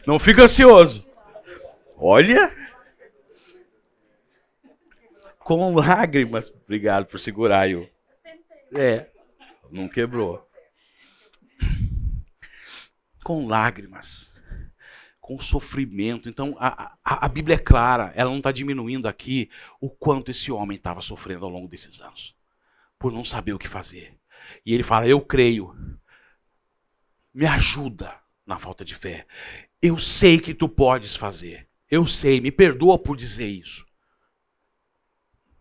Não fica ansioso. Olha. Com lágrimas. Obrigado por segurar aí. É. Não quebrou. Com lágrimas. Com sofrimento. Então, a, a, a Bíblia é clara. Ela não está diminuindo aqui o quanto esse homem estava sofrendo ao longo desses anos. Por não saber o que fazer. E ele fala: Eu creio. Me ajuda na falta de fé. Eu sei que tu podes fazer. Eu sei, me perdoa por dizer isso.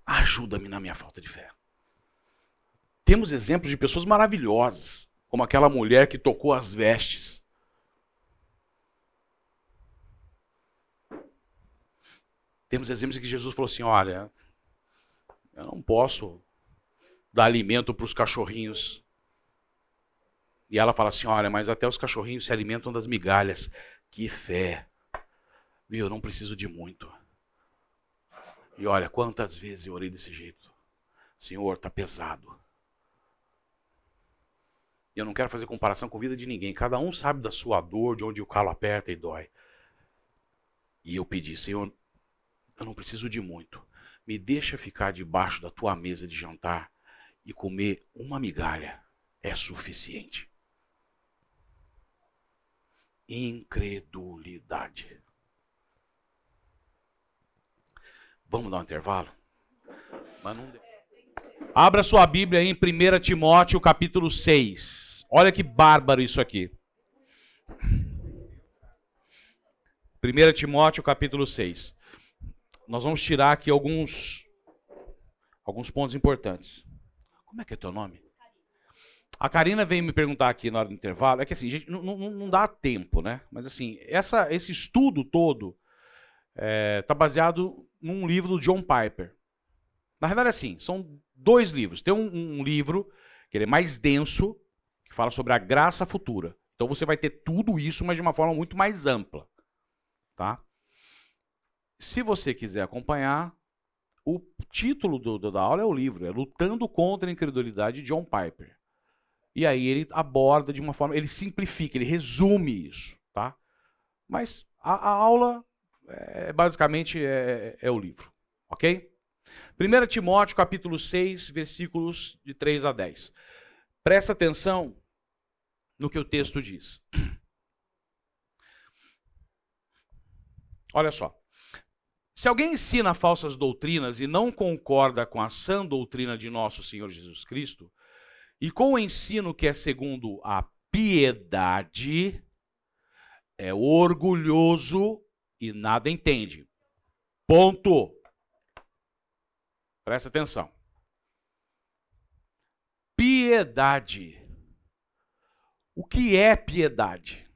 Ajuda-me na minha falta de fé. Temos exemplos de pessoas maravilhosas, como aquela mulher que tocou as vestes. Temos exemplos em que Jesus falou assim: olha, eu não posso dar alimento para os cachorrinhos. E ela fala assim: olha, mas até os cachorrinhos se alimentam das migalhas. Que fé. Viu, eu não preciso de muito. E olha, quantas vezes eu orei desse jeito. Senhor, está pesado. E eu não quero fazer comparação com a vida de ninguém. Cada um sabe da sua dor, de onde o calo aperta e dói. E eu pedi, Senhor, eu não preciso de muito. Me deixa ficar debaixo da tua mesa de jantar e comer uma migalha. É suficiente incredulidade. Vamos dar um intervalo? Abra sua Bíblia em 1 Timóteo capítulo 6. Olha que bárbaro isso aqui. 1 Timóteo capítulo 6. Nós vamos tirar aqui alguns alguns pontos importantes. Como é que é teu nome? A Karina veio me perguntar aqui na hora do intervalo, é que assim, gente, não, não, não dá tempo, né? Mas assim, essa, esse estudo todo está é, tá baseado num livro do John Piper. Na verdade, assim, são dois livros. Tem um, um livro que ele é mais denso, que fala sobre a graça futura. Então você vai ter tudo isso, mas de uma forma muito mais ampla. Tá? Se você quiser acompanhar, o título do, da aula é o livro, é Lutando contra a Incredulidade de John Piper. E aí ele aborda de uma forma, ele simplifica, ele resume isso, tá? Mas a, a aula é, basicamente é, é, o livro, ok? 1 Timóteo capítulo 6, versículos de 3 a 10. Presta atenção no que o texto diz. Olha só. Se alguém ensina falsas doutrinas e não concorda com a sã doutrina de nosso Senhor Jesus Cristo, e com o ensino que é segundo a piedade, é orgulhoso e nada entende. Ponto. Presta atenção. Piedade. O que é piedade?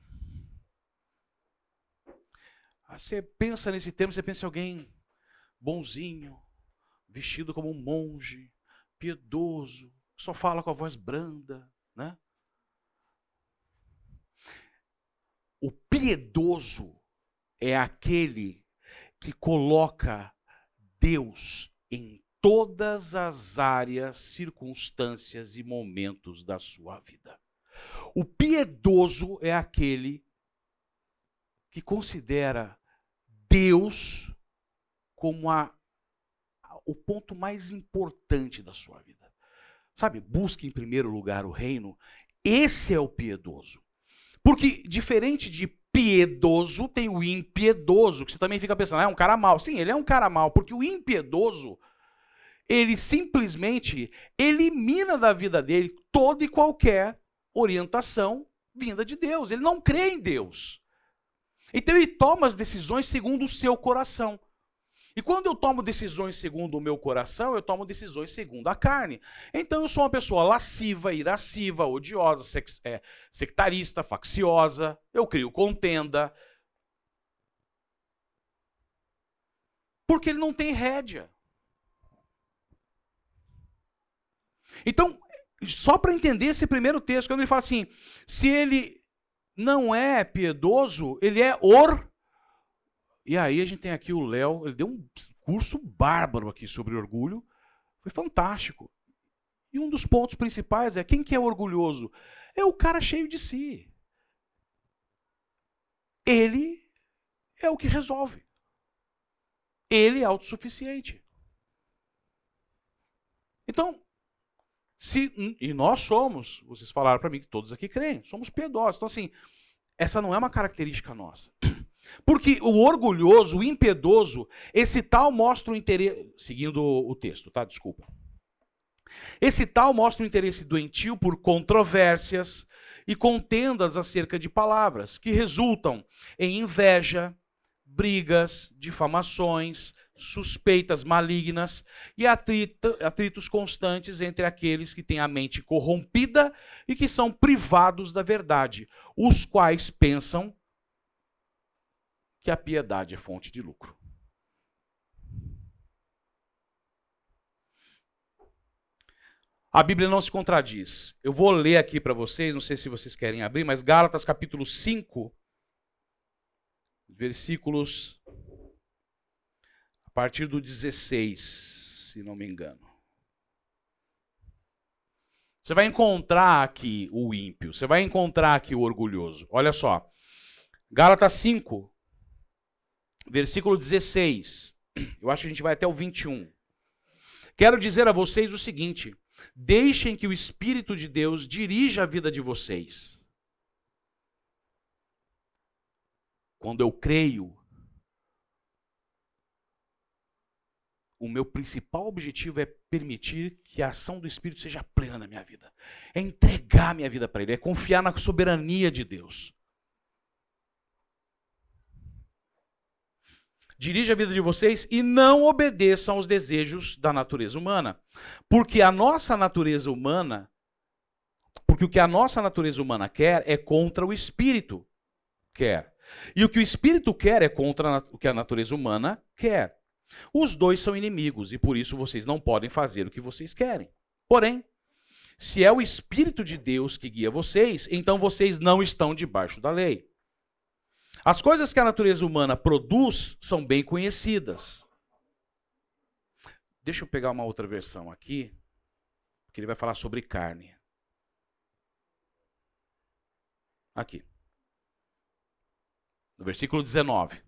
Ah, você pensa nesse termo, você pensa em alguém bonzinho, vestido como um monge, piedoso, só fala com a voz branda, né? O piedoso é aquele que coloca Deus em todas as áreas, circunstâncias e momentos da sua vida. O piedoso é aquele que considera Deus como a, o ponto mais importante da sua vida. Sabe, busque em primeiro lugar o reino. Esse é o piedoso. Porque, diferente de piedoso, tem o impiedoso, que você também fica pensando, ah, é um cara mau. Sim, ele é um cara mau, porque o impiedoso, ele simplesmente elimina da vida dele toda e qualquer orientação vinda de Deus. Ele não crê em Deus. Então ele toma as decisões segundo o seu coração. E quando eu tomo decisões segundo o meu coração, eu tomo decisões segundo a carne. Então eu sou uma pessoa lasciva, irasciva, odiosa, sex, é, sectarista, facciosa, eu crio contenda. Porque ele não tem rédea. Então, só para entender esse primeiro texto, quando ele fala assim: se ele não é piedoso, ele é or. E aí a gente tem aqui o Léo, ele deu um curso bárbaro aqui sobre orgulho, foi fantástico. E um dos pontos principais é quem que é orgulhoso? É o cara cheio de si. Ele é o que resolve. Ele é autossuficiente. Então, se, e nós somos, vocês falaram para mim que todos aqui creem, somos piedosos. Então, assim, essa não é uma característica nossa. Porque o orgulhoso, o impiedoso, esse tal mostra o interesse. Seguindo o texto, tá? Desculpa. Esse tal mostra o interesse doentio por controvérsias e contendas acerca de palavras, que resultam em inveja, brigas, difamações, suspeitas malignas e atritos constantes entre aqueles que têm a mente corrompida e que são privados da verdade, os quais pensam que a piedade é fonte de lucro. A Bíblia não se contradiz. Eu vou ler aqui para vocês, não sei se vocês querem abrir, mas Gálatas capítulo 5, versículos a partir do 16, se não me engano. Você vai encontrar aqui o ímpio, você vai encontrar aqui o orgulhoso. Olha só. Gálatas 5, versículo 16. Eu acho que a gente vai até o 21. Quero dizer a vocês o seguinte: deixem que o Espírito de Deus dirija a vida de vocês. Quando eu creio, o meu principal objetivo é permitir que a ação do Espírito seja plena na minha vida. É entregar minha vida para Ele, é confiar na soberania de Deus. Dirija a vida de vocês e não obedeçam aos desejos da natureza humana. Porque a nossa natureza humana, porque o que a nossa natureza humana quer é contra o Espírito quer. E o que o Espírito quer é contra o que a natureza humana quer. Os dois são inimigos e por isso vocês não podem fazer o que vocês querem. Porém, se é o Espírito de Deus que guia vocês, então vocês não estão debaixo da lei. As coisas que a natureza humana produz são bem conhecidas. Deixa eu pegar uma outra versão aqui, que ele vai falar sobre carne. Aqui. No versículo 19.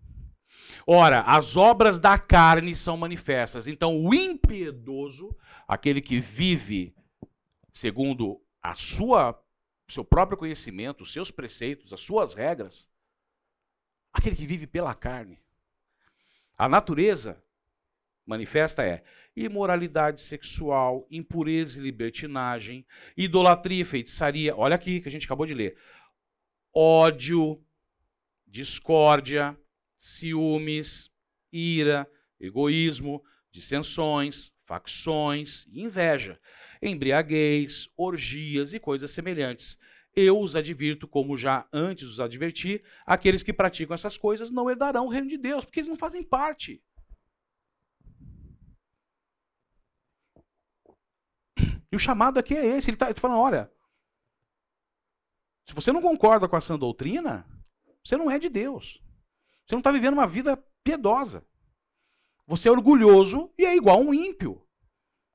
Ora, as obras da carne são manifestas. Então, o impiedoso, aquele que vive segundo a sua seu próprio conhecimento, os seus preceitos, as suas regras, aquele que vive pela carne. A natureza manifesta é imoralidade sexual, impureza e libertinagem, idolatria e feitiçaria. Olha aqui que a gente acabou de ler. Ódio, discórdia, ciúmes, ira, egoísmo, dissensões, facções inveja. embriaguez, orgias e coisas semelhantes. Eu os advirto, como já antes os adverti, aqueles que praticam essas coisas não herdarão o reino de Deus, porque eles não fazem parte. E o chamado aqui é esse. Ele está tá falando: olha, se você não concorda com essa doutrina, você não é de Deus. Você não está vivendo uma vida piedosa. Você é orgulhoso e é igual um ímpio.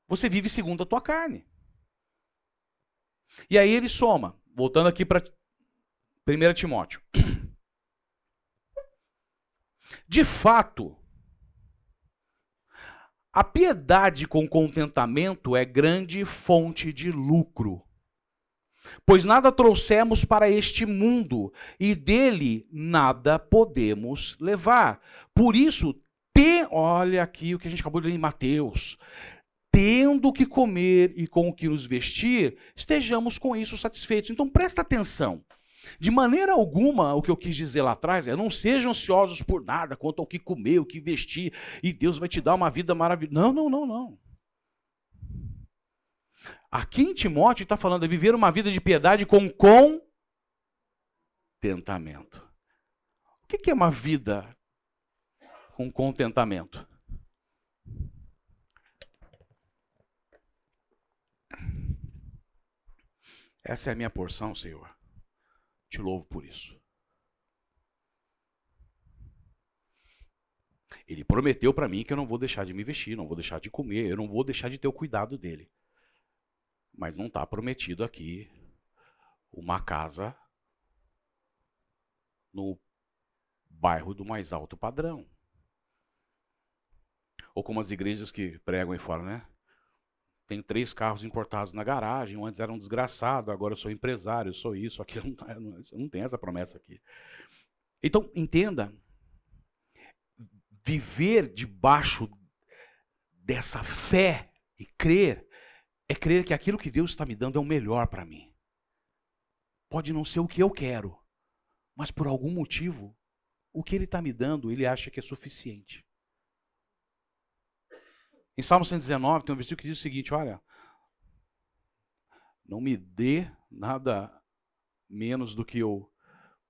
Você vive segundo a tua carne. E aí ele soma, voltando aqui para 1 Timóteo. De fato, a piedade com contentamento é grande fonte de lucro. Pois nada trouxemos para este mundo e dele nada podemos levar. Por isso, te, olha aqui o que a gente acabou de ler em Mateus. Tendo o que comer e com o que nos vestir, estejamos com isso satisfeitos. Então presta atenção. De maneira alguma, o que eu quis dizer lá atrás é: não sejam ansiosos por nada quanto ao que comer, o que vestir, e Deus vai te dar uma vida maravilhosa. Não, não, não, não. Aqui em Timóteo está falando de viver uma vida de piedade com contentamento. O que é uma vida com contentamento? Essa é a minha porção, Senhor. Te louvo por isso. Ele prometeu para mim que eu não vou deixar de me vestir, não vou deixar de comer, eu não vou deixar de ter o cuidado dele. Mas não está prometido aqui uma casa no bairro do mais alto padrão. Ou como as igrejas que pregam aí fora, né? Tenho três carros importados na garagem. Antes era um desgraçado, agora eu sou empresário, eu sou isso, aquilo. Não, tá, não, não tem essa promessa aqui. Então, entenda: viver debaixo dessa fé e crer é crer que aquilo que Deus está me dando é o melhor para mim. Pode não ser o que eu quero, mas por algum motivo, o que Ele está me dando, Ele acha que é suficiente. Em Salmo 119 tem um versículo que diz o seguinte: olha, não me dê nada menos do que eu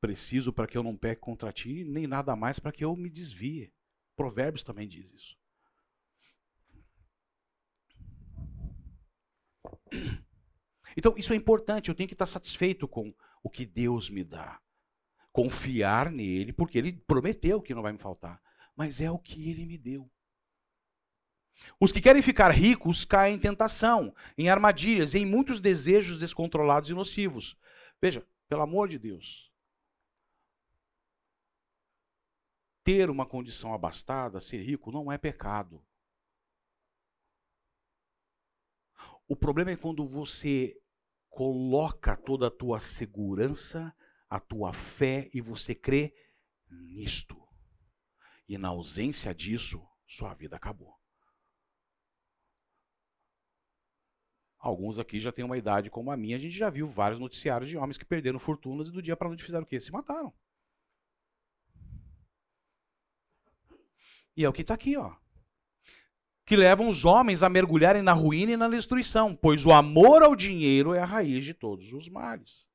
preciso para que eu não peque contra ti, nem nada mais para que eu me desvie. Provérbios também diz isso. Então, isso é importante, eu tenho que estar satisfeito com o que Deus me dá. Confiar nele, porque ele prometeu que não vai me faltar. Mas é o que ele me deu. Os que querem ficar ricos caem em tentação, em armadilhas, em muitos desejos descontrolados e nocivos. Veja, pelo amor de Deus. Ter uma condição abastada, ser rico, não é pecado. O problema é quando você coloca toda a tua segurança, a tua fé e você crê nisto. E na ausência disso, sua vida acabou. Alguns aqui já têm uma idade como a minha, a gente já viu vários noticiários de homens que perderam fortunas e do dia para noite fizeram o quê? Se mataram. E é o que está aqui, ó. Que levam os homens a mergulharem na ruína e na destruição, pois o amor ao dinheiro é a raiz de todos os males.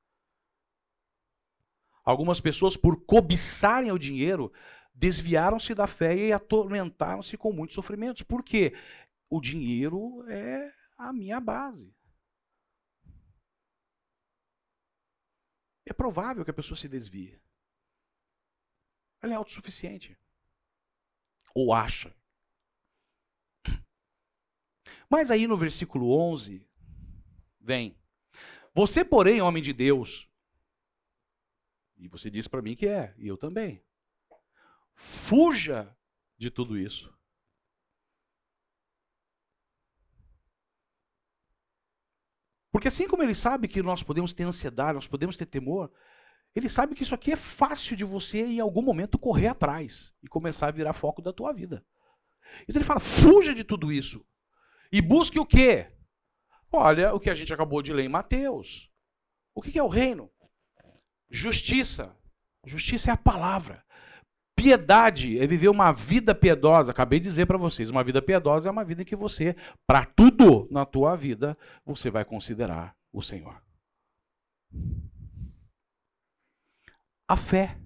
Algumas pessoas, por cobiçarem o dinheiro, desviaram-se da fé e atormentaram-se com muitos sofrimentos. Por quê? O dinheiro é a minha base. É provável que a pessoa se desvie. Ela é autossuficiente. Ou acha. Mas aí no versículo 11, vem. Você, porém, homem de Deus, e você disse para mim que é, e eu também. Fuja de tudo isso. Porque assim como ele sabe que nós podemos ter ansiedade, nós podemos ter temor, ele sabe que isso aqui é fácil de você em algum momento correr atrás e começar a virar foco da tua vida. Então ele fala: fuja de tudo isso. E busque o quê? Olha o que a gente acabou de ler em Mateus. O que é o reino? Justiça. Justiça é a palavra. Piedade é viver uma vida piedosa. Acabei de dizer para vocês, uma vida piedosa é uma vida em que você, para tudo na tua vida, você vai considerar o Senhor. A fé.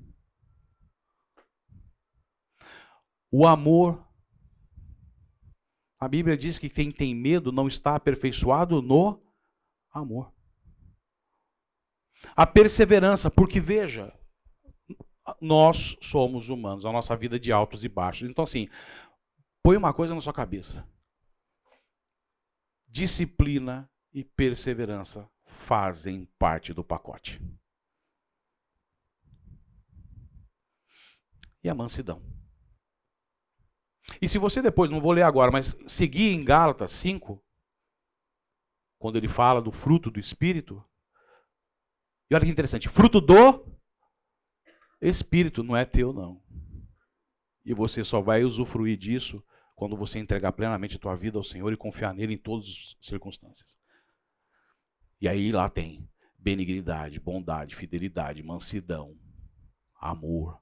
O amor. A Bíblia diz que quem tem medo não está aperfeiçoado no amor. A perseverança, porque veja, nós somos humanos, a nossa vida é de altos e baixos. Então, assim, põe uma coisa na sua cabeça: disciplina e perseverança fazem parte do pacote. E a mansidão. E se você depois, não vou ler agora, mas seguir em Gálatas 5, quando ele fala do fruto do Espírito, e olha que interessante, fruto do Espírito não é teu, não. E você só vai usufruir disso quando você entregar plenamente a tua vida ao Senhor e confiar nele em todas as circunstâncias. E aí lá tem benignidade, bondade, fidelidade, mansidão, amor.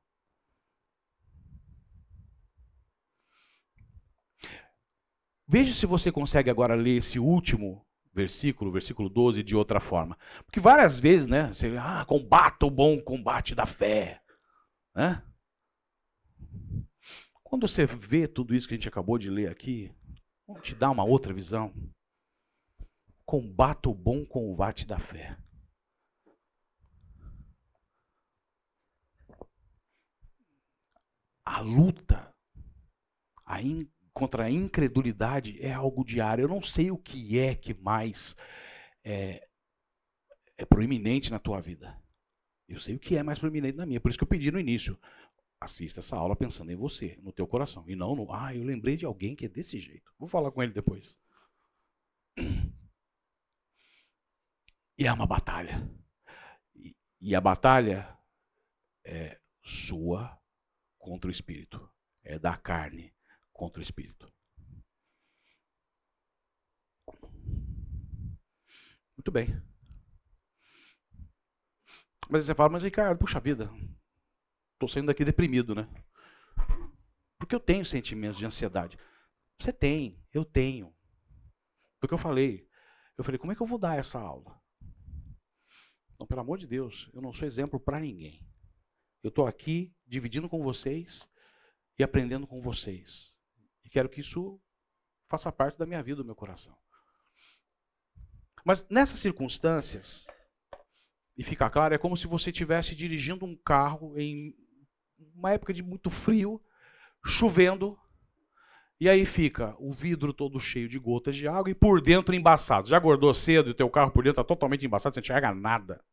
Veja se você consegue agora ler esse último versículo, versículo 12, de outra forma. Porque várias vezes, né, você, ah, combata o bom combate da fé. Né? Quando você vê tudo isso que a gente acabou de ler aqui, te dar uma outra visão. Combata o bom combate da fé. A luta a in, contra a incredulidade é algo diário. Eu não sei o que é que mais é, é proeminente na tua vida. Eu sei o que é mais proeminente na minha. Por isso que eu pedi no início. Assista essa aula pensando em você, no teu coração. E não no, ah, eu lembrei de alguém que é desse jeito. Vou falar com ele depois. E é uma batalha. E, e a batalha é sua contra o espírito. É da carne contra o espírito. Muito bem. Mas você fala, mas Ricardo, puxa vida, estou saindo daqui deprimido, né? Porque eu tenho sentimentos de ansiedade. Você tem, eu tenho. Porque eu falei, eu falei, como é que eu vou dar essa aula? Então, pelo amor de Deus, eu não sou exemplo para ninguém. Eu estou aqui dividindo com vocês e aprendendo com vocês. E quero que isso faça parte da minha vida, do meu coração. Mas nessas circunstâncias, e ficar claro, é como se você estivesse dirigindo um carro em uma época de muito frio, chovendo, e aí fica o vidro todo cheio de gotas de água e por dentro embaçado. Já acordou cedo e o teu carro por dentro está totalmente embaçado, você não enxerga nada.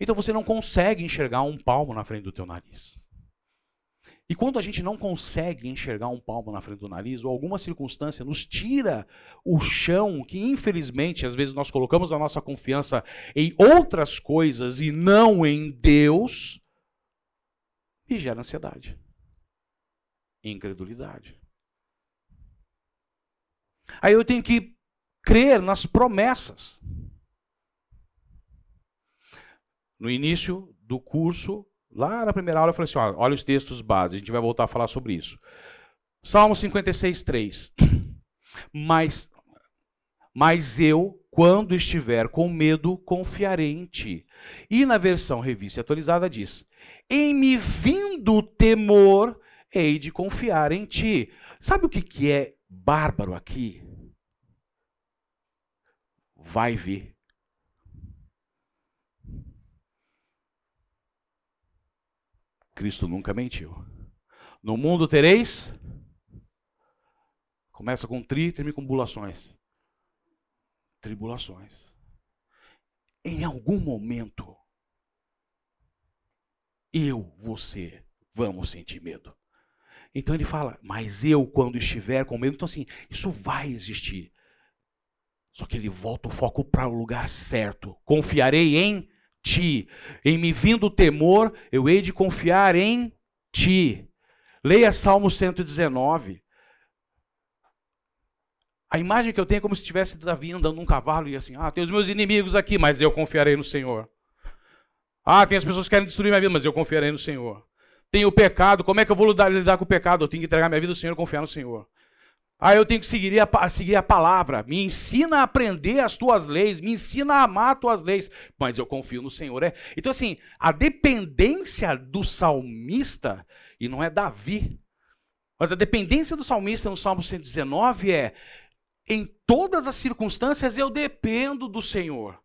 Então você não consegue enxergar um palmo na frente do teu nariz. E quando a gente não consegue enxergar um palmo na frente do nariz, ou alguma circunstância nos tira o chão, que infelizmente às vezes nós colocamos a nossa confiança em outras coisas e não em Deus, e gera ansiedade, incredulidade. Aí eu tenho que crer nas promessas. No início do curso, Lá na primeira aula eu falei assim: ó, olha os textos básicos, a gente vai voltar a falar sobre isso. Salmo 56, 3. Mas, mas eu, quando estiver com medo, confiarei em ti. E na versão revista atualizada diz: Em me vindo temor, hei de confiar em ti. Sabe o que, que é bárbaro aqui? Vai ver. Cristo nunca mentiu. No mundo tereis. Começa com tri, termina com bulações. Tribulações. Em algum momento, eu, você, vamos sentir medo. Então ele fala, mas eu, quando estiver com medo, então assim, isso vai existir. Só que ele volta o foco para o lugar certo. Confiarei em ti. Em me vindo o temor, eu hei de confiar em ti. Leia Salmo 119. A imagem que eu tenho é como se tivesse Davi andando num cavalo e assim, ah, tem os meus inimigos aqui, mas eu confiarei no Senhor. Ah, tem as pessoas que querem destruir minha vida, mas eu confiarei no Senhor. Tem o pecado, como é que eu vou lidar, lidar com o pecado? Eu tenho que entregar minha vida ao Senhor e confiar no Senhor. Ah, eu tenho que seguir a, seguir a palavra. Me ensina a aprender as tuas leis, me ensina a amar as tuas leis, mas eu confio no Senhor. É. Então, assim, a dependência do salmista, e não é Davi, mas a dependência do salmista no Salmo 119 é: em todas as circunstâncias eu dependo do Senhor,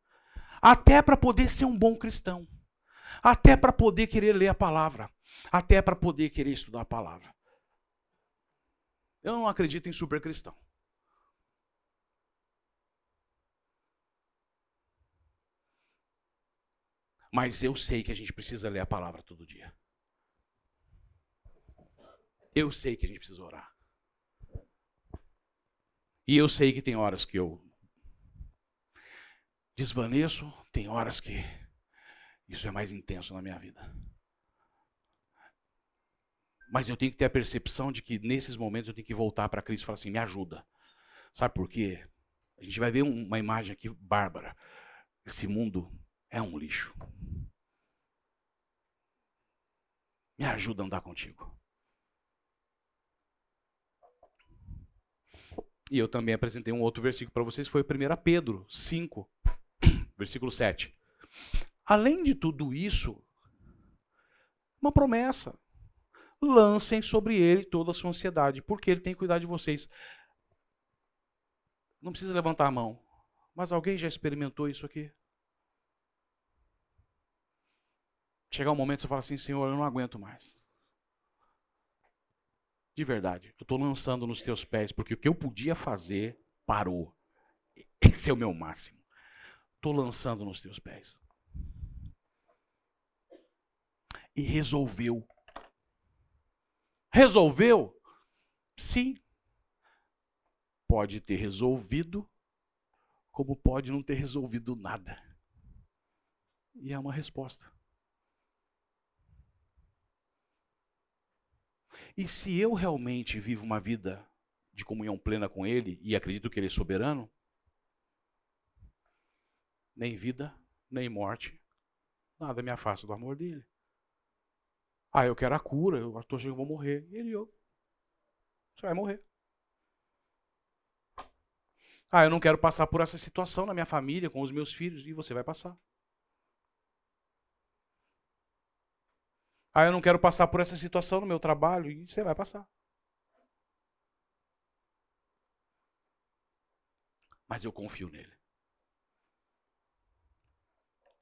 até para poder ser um bom cristão até para poder querer ler a palavra, até para poder querer estudar a palavra. Eu não acredito em super cristão. Mas eu sei que a gente precisa ler a palavra todo dia. Eu sei que a gente precisa orar. E eu sei que tem horas que eu desvaneço, tem horas que isso é mais intenso na minha vida. Mas eu tenho que ter a percepção de que nesses momentos eu tenho que voltar para Cristo e falar assim: me ajuda. Sabe por quê? A gente vai ver uma imagem aqui bárbara. Esse mundo é um lixo. Me ajuda a andar contigo. E eu também apresentei um outro versículo para vocês, foi 1 Pedro 5, versículo 7. Além de tudo isso, uma promessa. Lancem sobre ele toda a sua ansiedade, porque ele tem que cuidar de vocês. Não precisa levantar a mão. Mas alguém já experimentou isso aqui? Chegar um momento que você fala assim, Senhor, eu não aguento mais. De verdade, eu estou lançando nos teus pés, porque o que eu podia fazer parou. Esse é o meu máximo. Estou lançando nos teus pés e resolveu. Resolveu? Sim. Pode ter resolvido, como pode não ter resolvido nada. E é uma resposta. E se eu realmente vivo uma vida de comunhão plena com Ele e acredito que Ele é soberano, nem vida, nem morte, nada me afasta do amor dele. Ah, eu quero a cura, eu estou achando que eu vou morrer. E ele, eu, você vai morrer. Ah, eu não quero passar por essa situação na minha família, com os meus filhos, e você vai passar. Ah, eu não quero passar por essa situação no meu trabalho, e você vai passar. Mas eu confio nele.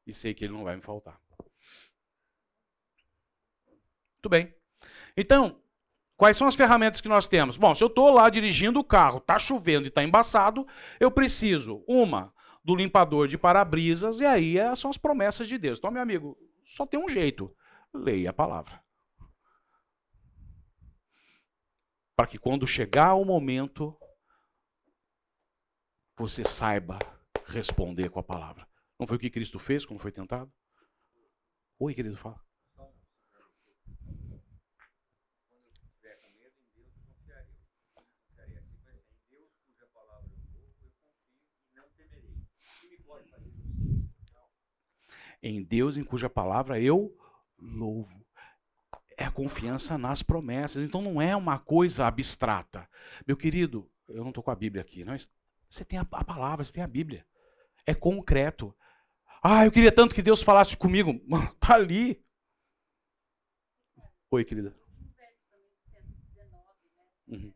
E sei que ele não vai me faltar. Muito bem. Então, quais são as ferramentas que nós temos? Bom, se eu estou lá dirigindo o carro, está chovendo e está embaçado, eu preciso, uma, do limpador de para-brisas, e aí é, são as promessas de Deus. Então, meu amigo, só tem um jeito: leia a palavra. Para que quando chegar o momento, você saiba responder com a palavra. Não foi o que Cristo fez quando foi tentado? Oi, querido, fala. Em Deus em cuja palavra eu louvo. É a confiança nas promessas. Então não é uma coisa abstrata. Meu querido, eu não estou com a Bíblia aqui, mas você tem a, palavra, você tem a Bíblia. É concreto. Ah, eu queria tanto que Deus falasse comigo. Está ali. Oi, querida. Uhum.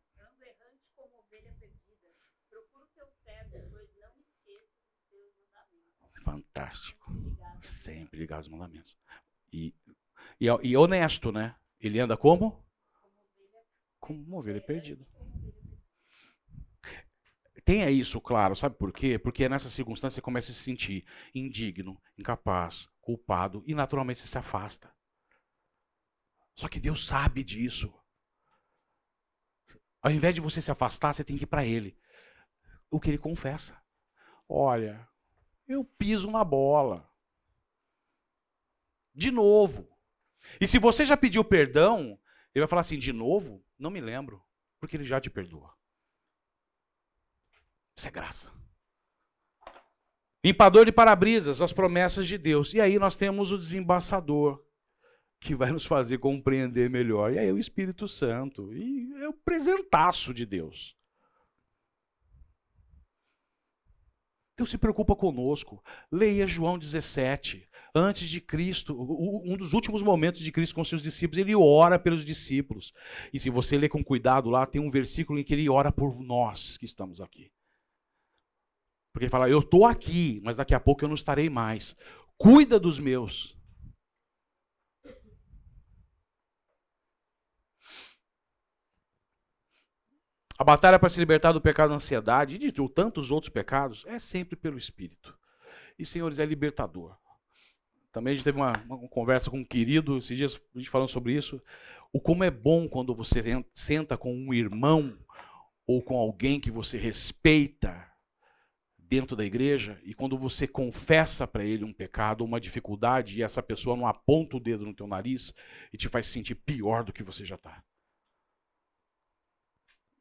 Fantástico. Sempre ligado aos mandamentos. E, e, e honesto, né? Ele anda como? Como uma ovelha perdida. Tenha isso claro, sabe por quê? Porque nessa circunstância você começa a se sentir indigno, incapaz, culpado e naturalmente você se afasta. Só que Deus sabe disso. Ao invés de você se afastar, você tem que ir para Ele. O que Ele confessa. Olha, eu piso na bola. De novo. E se você já pediu perdão, ele vai falar assim: de novo? Não me lembro. Porque ele já te perdoa. Isso é graça. Limpador de para-brisas, as promessas de Deus. E aí nós temos o desembaçador, que vai nos fazer compreender melhor. E aí o Espírito Santo. E é o presentaço de Deus. Deus se preocupa conosco. Leia João 17. Antes de Cristo, um dos últimos momentos de Cristo com seus discípulos, ele ora pelos discípulos. E se você ler com cuidado lá, tem um versículo em que ele ora por nós que estamos aqui. Porque ele fala: Eu estou aqui, mas daqui a pouco eu não estarei mais. Cuida dos meus. A batalha para se libertar do pecado da ansiedade e de tantos outros pecados é sempre pelo Espírito. E, senhores, é libertador. Também a gente teve uma, uma, conversa com um querido, esses dias a gente falando sobre isso. O como é bom quando você senta com um irmão ou com alguém que você respeita dentro da igreja e quando você confessa para ele um pecado ou uma dificuldade e essa pessoa não aponta o dedo no teu nariz e te faz sentir pior do que você já está.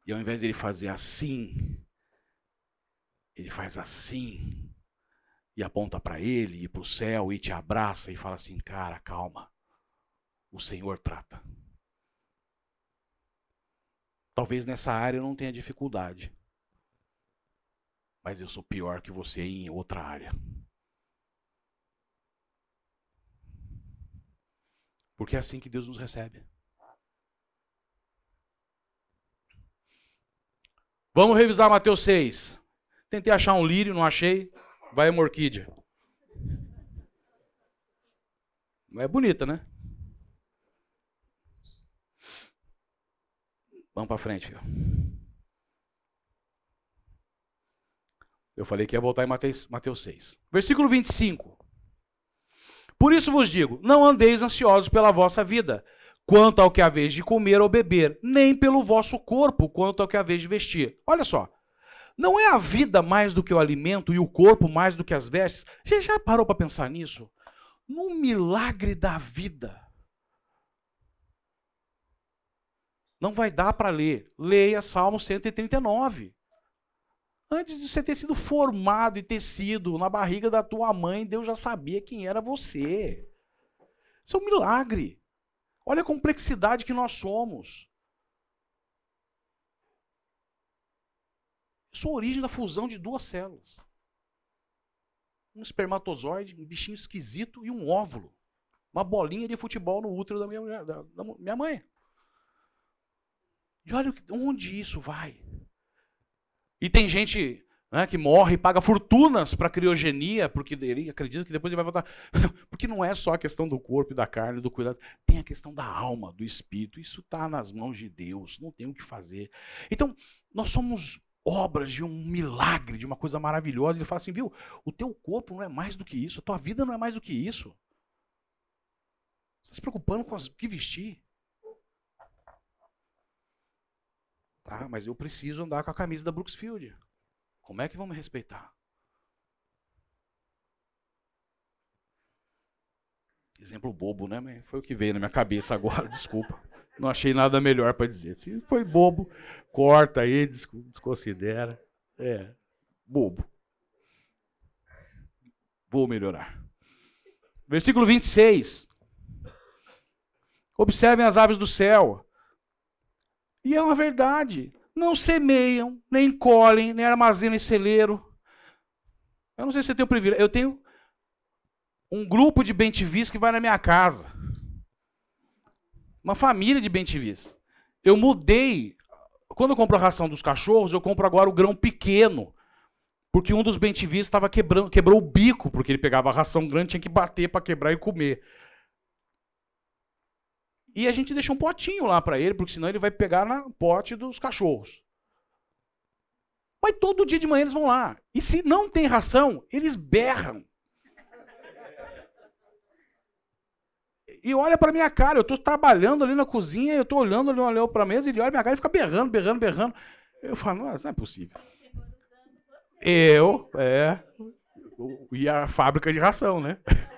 E ao invés de ele fazer assim, ele faz assim e aponta para ele e para o céu e te abraça e fala assim: "Cara, calma. O Senhor trata." Talvez nessa área eu não tenha dificuldade mas eu sou pior que você em outra área. Porque é assim que Deus nos recebe. Vamos revisar Mateus 6. Tentei achar um lírio, não achei. Vai uma orquídea. É bonita, né? Vamos para frente, filho. Eu falei que ia voltar em Mateus, Mateus 6. Versículo 25. Por isso vos digo: não andeis ansiosos pela vossa vida, quanto ao que haveis de comer ou beber, nem pelo vosso corpo, quanto ao que haveis de vestir. Olha só. Não é a vida mais do que o alimento e o corpo mais do que as vestes? Você já parou para pensar nisso? No milagre da vida. Não vai dar para ler. Leia Salmo 139. Antes de você ter sido formado e ter sido na barriga da tua mãe, Deus já sabia quem era você. Isso é um milagre. Olha a complexidade que nós somos. Eu sou a origem da fusão de duas células. Um espermatozoide, um bichinho esquisito e um óvulo. Uma bolinha de futebol no útero da minha, da, da minha mãe. E olha onde isso vai. E tem gente né, que morre e paga fortunas para criogenia, porque ele acredita que depois ele vai voltar. porque não é só a questão do corpo e da carne, do cuidado. Tem a questão da alma, do espírito. Isso está nas mãos de Deus, não tem o que fazer. Então, nós somos obras de um milagre, de uma coisa maravilhosa. Ele fala assim, viu, o teu corpo não é mais do que isso, a tua vida não é mais do que isso. Você está se preocupando com o que vestir. Tá, mas eu preciso andar com a camisa da Brooksfield. Como é que vão me respeitar? Exemplo bobo, né? Foi o que veio na minha cabeça agora, desculpa. Não achei nada melhor para dizer. Se foi bobo, corta aí, desconsidera. É, bobo. Vou melhorar. Versículo 26. Observem as aves do céu. E é uma verdade. Não semeiam, nem colhem, nem armazenam em celeiro. Eu não sei se você tem o privilégio. Eu tenho um grupo de bentivis que vai na minha casa. Uma família de bentivis. Eu mudei. Quando eu compro a ração dos cachorros, eu compro agora o grão pequeno. Porque um dos bentivis estava quebrando, quebrou o bico, porque ele pegava a ração grande, tinha que bater para quebrar e comer. E a gente deixa um potinho lá para ele, porque senão ele vai pegar na pote dos cachorros. Mas todo dia de manhã eles vão lá. E se não tem ração, eles berram. E olha para minha cara, eu estou trabalhando ali na cozinha, eu estou olhando ali, olhando para a mesa, ele olha minha cara e fica berrando, berrando, berrando. Eu falo, nossa, não é possível. Eu, é, e a fábrica de ração, né?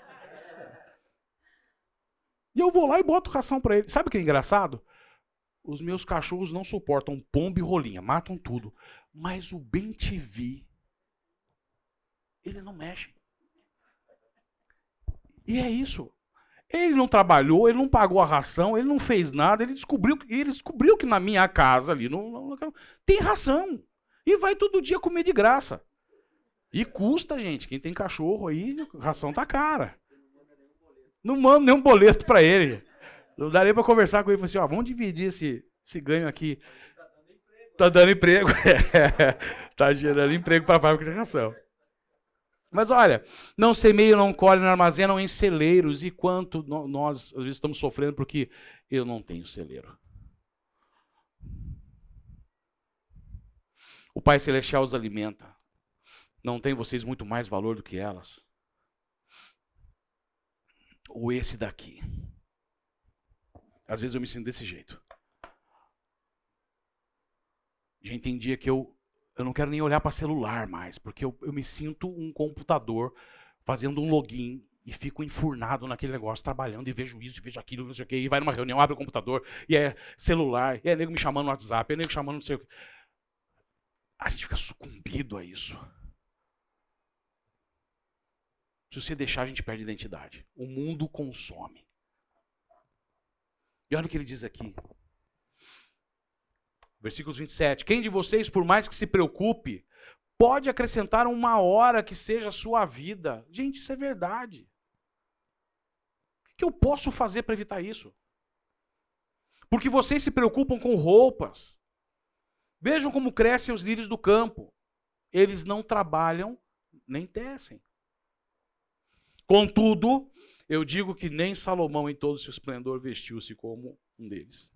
E eu vou lá e boto ração para ele. Sabe o que é engraçado? Os meus cachorros não suportam pombo e rolinha, matam tudo. Mas o bem te vi, eles não mexem. E é isso. Ele não trabalhou, ele não pagou a ração, ele não fez nada, ele descobriu, ele descobriu que na minha casa ali no, tem ração. E vai todo dia comer de graça. E custa, gente. Quem tem cachorro aí, ração tá cara. Não manda nenhum boleto para ele. Não daria para conversar com ele e falar assim: ó, vamos dividir esse, esse ganho aqui. Tá dando emprego. tá gerando emprego para a fábrica de ração. Mas olha, não semeiam, não colhem, não armazenam em celeiros. E quanto nós, às vezes, estamos sofrendo porque eu não tenho celeiro. O Pai Celestial os alimenta. Não tem vocês muito mais valor do que elas? Ou esse daqui? Às vezes eu me sinto desse jeito. Já entendia que eu eu não quero nem olhar para celular mais, porque eu, eu me sinto um computador fazendo um login e fico enfurnado naquele negócio, trabalhando e vejo isso, e vejo aquilo, não sei o quê, e vai numa reunião, abre o computador, e é celular, e é nego me chamando no WhatsApp, é nego chamando não sei o quê. A gente fica sucumbido a isso. Se você deixar, a gente perde identidade. O mundo consome. E olha o que ele diz aqui. Versículos 27. Quem de vocês, por mais que se preocupe, pode acrescentar uma hora que seja a sua vida? Gente, isso é verdade. O que eu posso fazer para evitar isso? Porque vocês se preocupam com roupas. Vejam como crescem os lírios do campo. Eles não trabalham nem tecem. Contudo, eu digo que nem Salomão, em todo seu esplendor, vestiu-se como um deles.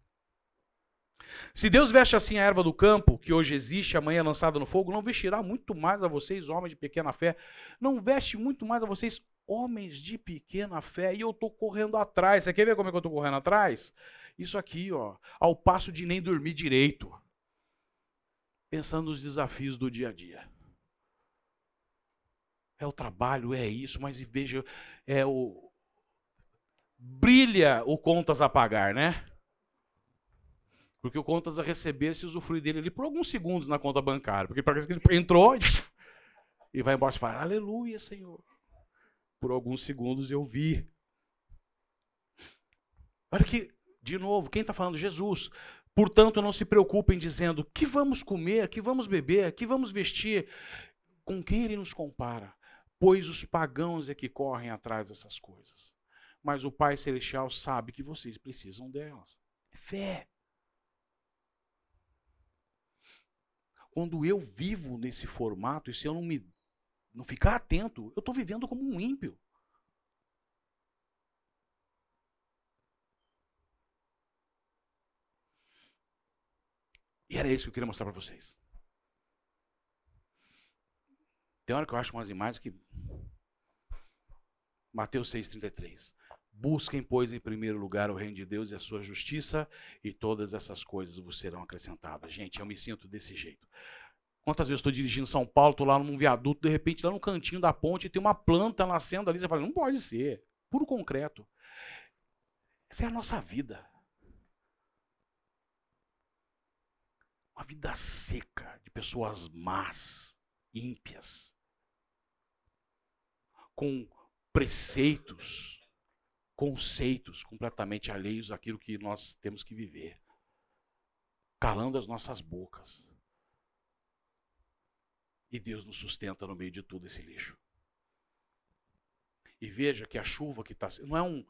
Se Deus veste assim a erva do campo, que hoje existe, amanhã é lançada no fogo, não vestirá muito mais a vocês, homens de pequena fé. Não veste muito mais a vocês, homens de pequena fé. E eu estou correndo atrás. Você quer ver como é que eu estou correndo atrás? Isso aqui, ó, ao passo de nem dormir direito. Pensando nos desafios do dia a dia. É o trabalho, é isso, mas veja, é o. Brilha o contas a pagar, né? Porque o contas a receber se usufrui dele ali por alguns segundos na conta bancária. Porque parece que ele entrou e vai embora e fala, aleluia, Senhor. Por alguns segundos eu vi. Olha que, de novo, quem está falando? Jesus. Portanto, não se preocupem dizendo que vamos comer, que vamos beber, que vamos vestir. Com quem ele nos compara? Pois os pagãos é que correm atrás dessas coisas. Mas o Pai Celestial sabe que vocês precisam delas. É fé. Quando eu vivo nesse formato, e se eu não me não ficar atento, eu estou vivendo como um ímpio. E era isso que eu queria mostrar para vocês. Tem hora que eu acho umas imagens que. Mateus 6,33. Busquem, pois, em primeiro lugar o reino de Deus e a sua justiça, e todas essas coisas vos serão acrescentadas. Gente, eu me sinto desse jeito. Quantas vezes estou dirigindo São Paulo, estou lá num viaduto, de repente, lá no cantinho da ponte, tem uma planta nascendo ali. Você fala, não pode ser. Puro concreto. Essa é a nossa vida. Uma vida seca de pessoas más, ímpias, com preceitos conceitos completamente alheios àquilo que nós temos que viver, calando as nossas bocas. E Deus nos sustenta no meio de todo esse lixo. E veja que a chuva que está. Não, é um,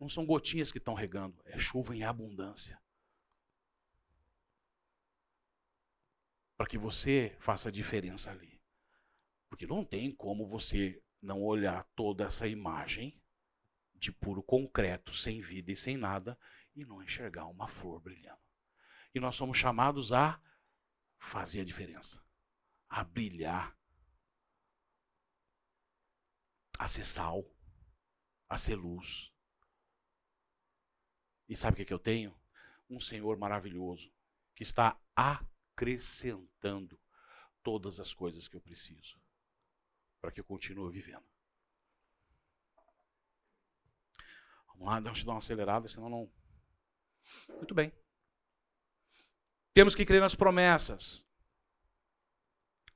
não são gotinhas que estão regando, é chuva em abundância. Para que você faça diferença ali. Porque não tem como você não olhar toda essa imagem de puro concreto, sem vida e sem nada, e não enxergar uma flor brilhando. E nós somos chamados a fazer a diferença, a brilhar, a ser sal, a ser luz. E sabe o que, que eu tenho? Um Senhor maravilhoso que está acrescentando todas as coisas que eu preciso para que eu continue vivendo. Vamos lá, deixa eu dar uma acelerada, senão não. Muito bem. Temos que crer nas promessas.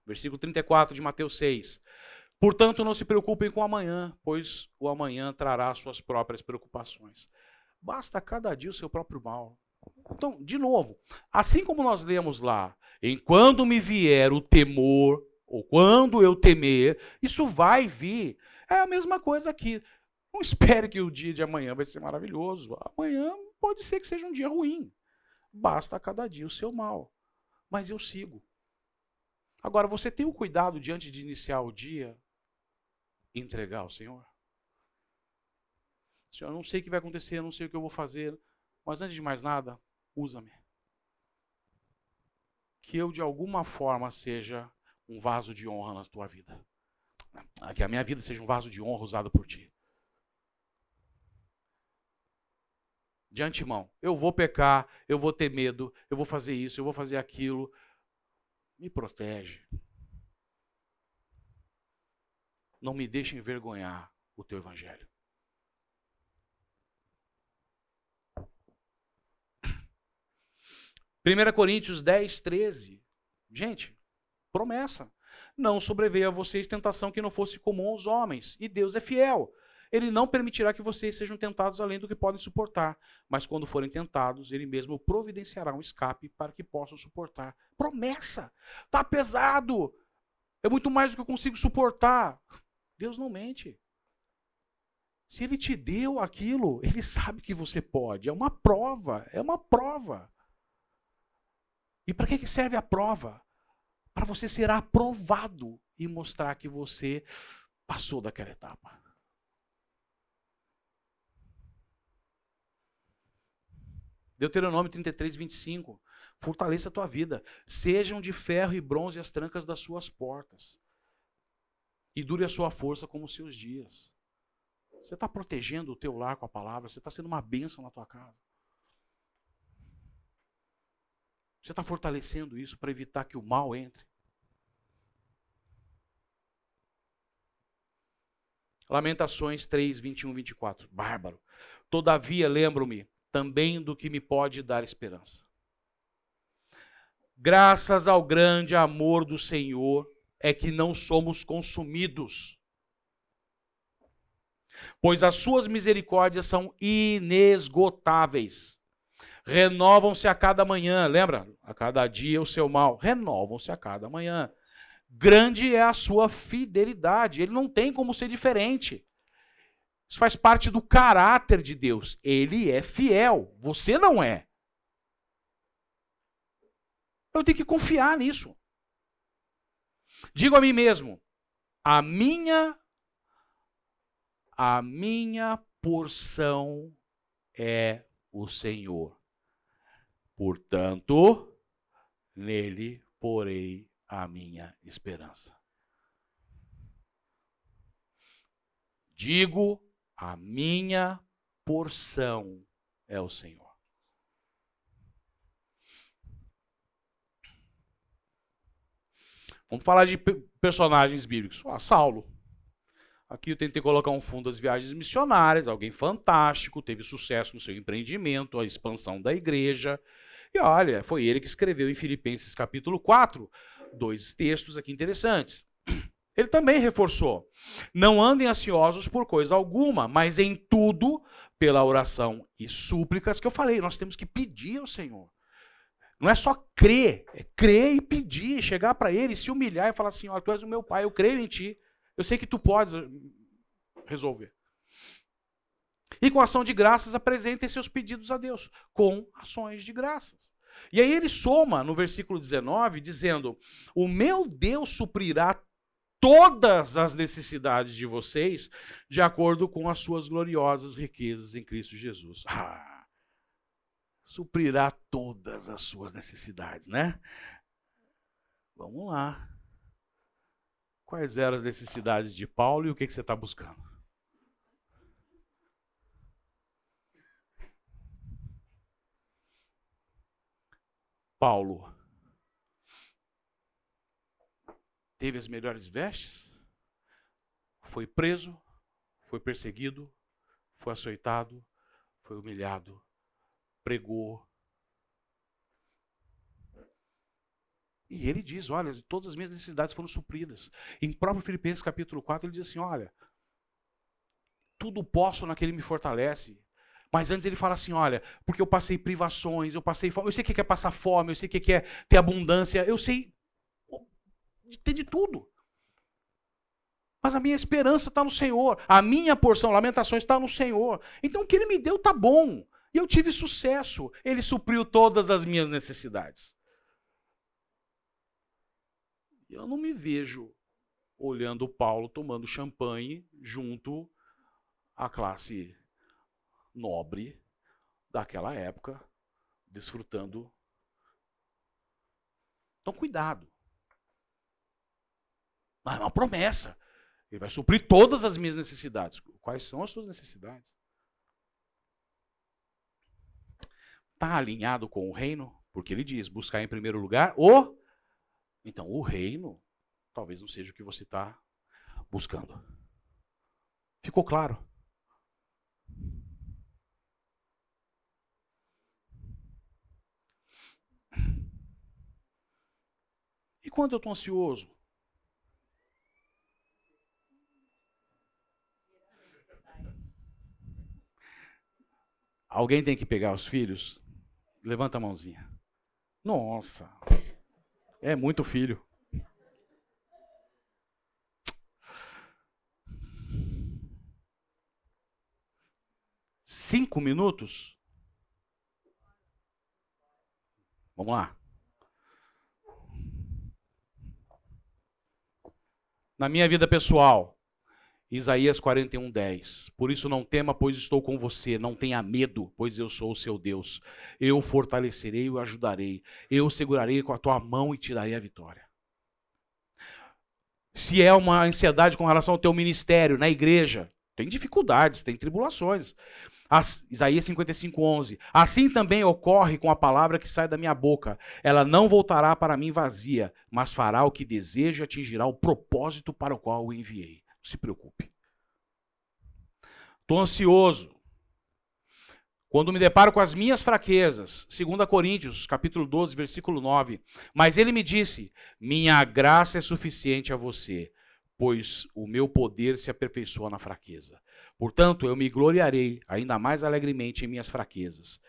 Versículo 34 de Mateus 6. Portanto, não se preocupem com amanhã, pois o amanhã trará suas próprias preocupações. Basta cada dia o seu próprio mal. Então, de novo, assim como nós lemos lá, enquanto me vier o temor, ou quando eu temer, isso vai vir. É a mesma coisa aqui. Não espere que o dia de amanhã vai ser maravilhoso. Amanhã pode ser que seja um dia ruim. Basta cada dia o seu mal. Mas eu sigo. Agora, você tem o cuidado diante de iniciar o dia entregar ao Senhor? Senhor, eu não sei o que vai acontecer, eu não sei o que eu vou fazer, mas antes de mais nada, usa-me. Que eu, de alguma forma, seja um vaso de honra na tua vida. Que a minha vida seja um vaso de honra usado por ti. De antemão, eu vou pecar, eu vou ter medo, eu vou fazer isso, eu vou fazer aquilo. Me protege. Não me deixe envergonhar o teu evangelho. 1 Coríntios 10, 13. Gente, promessa. Não sobreveio a vocês tentação que não fosse comum aos homens, e Deus é fiel. Ele não permitirá que vocês sejam tentados além do que podem suportar, mas quando forem tentados, ele mesmo providenciará um escape para que possam suportar. Promessa! Tá pesado! É muito mais do que eu consigo suportar. Deus não mente. Se ele te deu aquilo, ele sabe que você pode. É uma prova, é uma prova. E para que serve a prova? Para você ser aprovado e mostrar que você passou daquela etapa. Deuteronômio 33, 25. Fortaleça a tua vida. Sejam de ferro e bronze as trancas das suas portas. E dure a sua força como os seus dias. Você está protegendo o teu lar com a palavra. Você está sendo uma bênção na tua casa. Você está fortalecendo isso para evitar que o mal entre? Lamentações 3, 21, 24. Bárbaro. Todavia, lembro-me também do que me pode dar esperança. Graças ao grande amor do Senhor é que não somos consumidos, pois as suas misericórdias são inesgotáveis renovam-se a cada manhã. Lembra? A cada dia o seu mal. Renovam-se a cada manhã. Grande é a sua fidelidade. Ele não tem como ser diferente. Isso faz parte do caráter de Deus. Ele é fiel. Você não é. Eu tenho que confiar nisso. Digo a mim mesmo: a minha a minha porção é o Senhor. Portanto, nele porei a minha esperança. Digo, a minha porção é o Senhor. Vamos falar de personagens bíblicos. Ah, Saulo. Aqui eu tentei colocar um fundo das viagens missionárias, alguém fantástico, teve sucesso no seu empreendimento, a expansão da igreja. E olha, foi ele que escreveu em Filipenses capítulo 4, dois textos aqui interessantes. Ele também reforçou: não andem ansiosos por coisa alguma, mas em tudo, pela oração e súplicas que eu falei, nós temos que pedir ao Senhor. Não é só crer, é crer e pedir, chegar para ele, se humilhar e falar assim: tu és o meu pai, eu creio em ti. Eu sei que tu podes resolver. E com ação de graças, apresentem seus pedidos a Deus, com ações de graças. E aí ele soma no versículo 19, dizendo: O meu Deus suprirá todas as necessidades de vocês, de acordo com as suas gloriosas riquezas em Cristo Jesus. Ah, suprirá todas as suas necessidades, né? Vamos lá. Quais eram as necessidades de Paulo e o que, que você está buscando? Paulo teve as melhores vestes, foi preso, foi perseguido, foi açoitado, foi humilhado, pregou. E ele diz: olha, todas as minhas necessidades foram supridas. Em próprio Filipenses capítulo 4, ele diz assim: olha, tudo posso naquele que me fortalece. Mas antes ele fala assim: olha, porque eu passei privações, eu passei fome, eu sei o que é passar fome, eu sei o que é ter abundância, eu sei ter de tudo. Mas a minha esperança está no Senhor, a minha porção, lamentações, está no Senhor. Então o que ele me deu está bom. E eu tive sucesso. Ele supriu todas as minhas necessidades. Eu não me vejo olhando Paulo tomando champanhe junto à classe nobre daquela época, desfrutando. Então, cuidado. Mas é uma promessa. Ele vai suprir todas as minhas necessidades. Quais são as suas necessidades? Está alinhado com o reino? Porque ele diz: buscar em primeiro lugar o. Então, o reino talvez não seja o que você está buscando. Ficou claro? E quando eu estou ansioso? Alguém tem que pegar os filhos? Levanta a mãozinha. Nossa, é muito filho. Cinco minutos? Vamos lá. Na minha vida pessoal, Isaías 41, 10. Por isso não tema, pois estou com você. Não tenha medo, pois eu sou o seu Deus. Eu fortalecerei e o ajudarei. Eu segurarei com a tua mão e te darei a vitória. Se é uma ansiedade com relação ao teu ministério na igreja, tem dificuldades, tem tribulações. As, Isaías 55, 11. Assim também ocorre com a palavra que sai da minha boca. Ela não voltará para mim vazia, mas fará o que deseja e atingirá o propósito para o qual o enviei se preocupe. Estou ansioso. Quando me deparo com as minhas fraquezas, 2 Coríntios, capítulo 12, versículo 9. Mas ele me disse: Minha graça é suficiente a você, pois o meu poder se aperfeiçoa na fraqueza. Portanto, eu me gloriarei ainda mais alegremente em minhas fraquezas,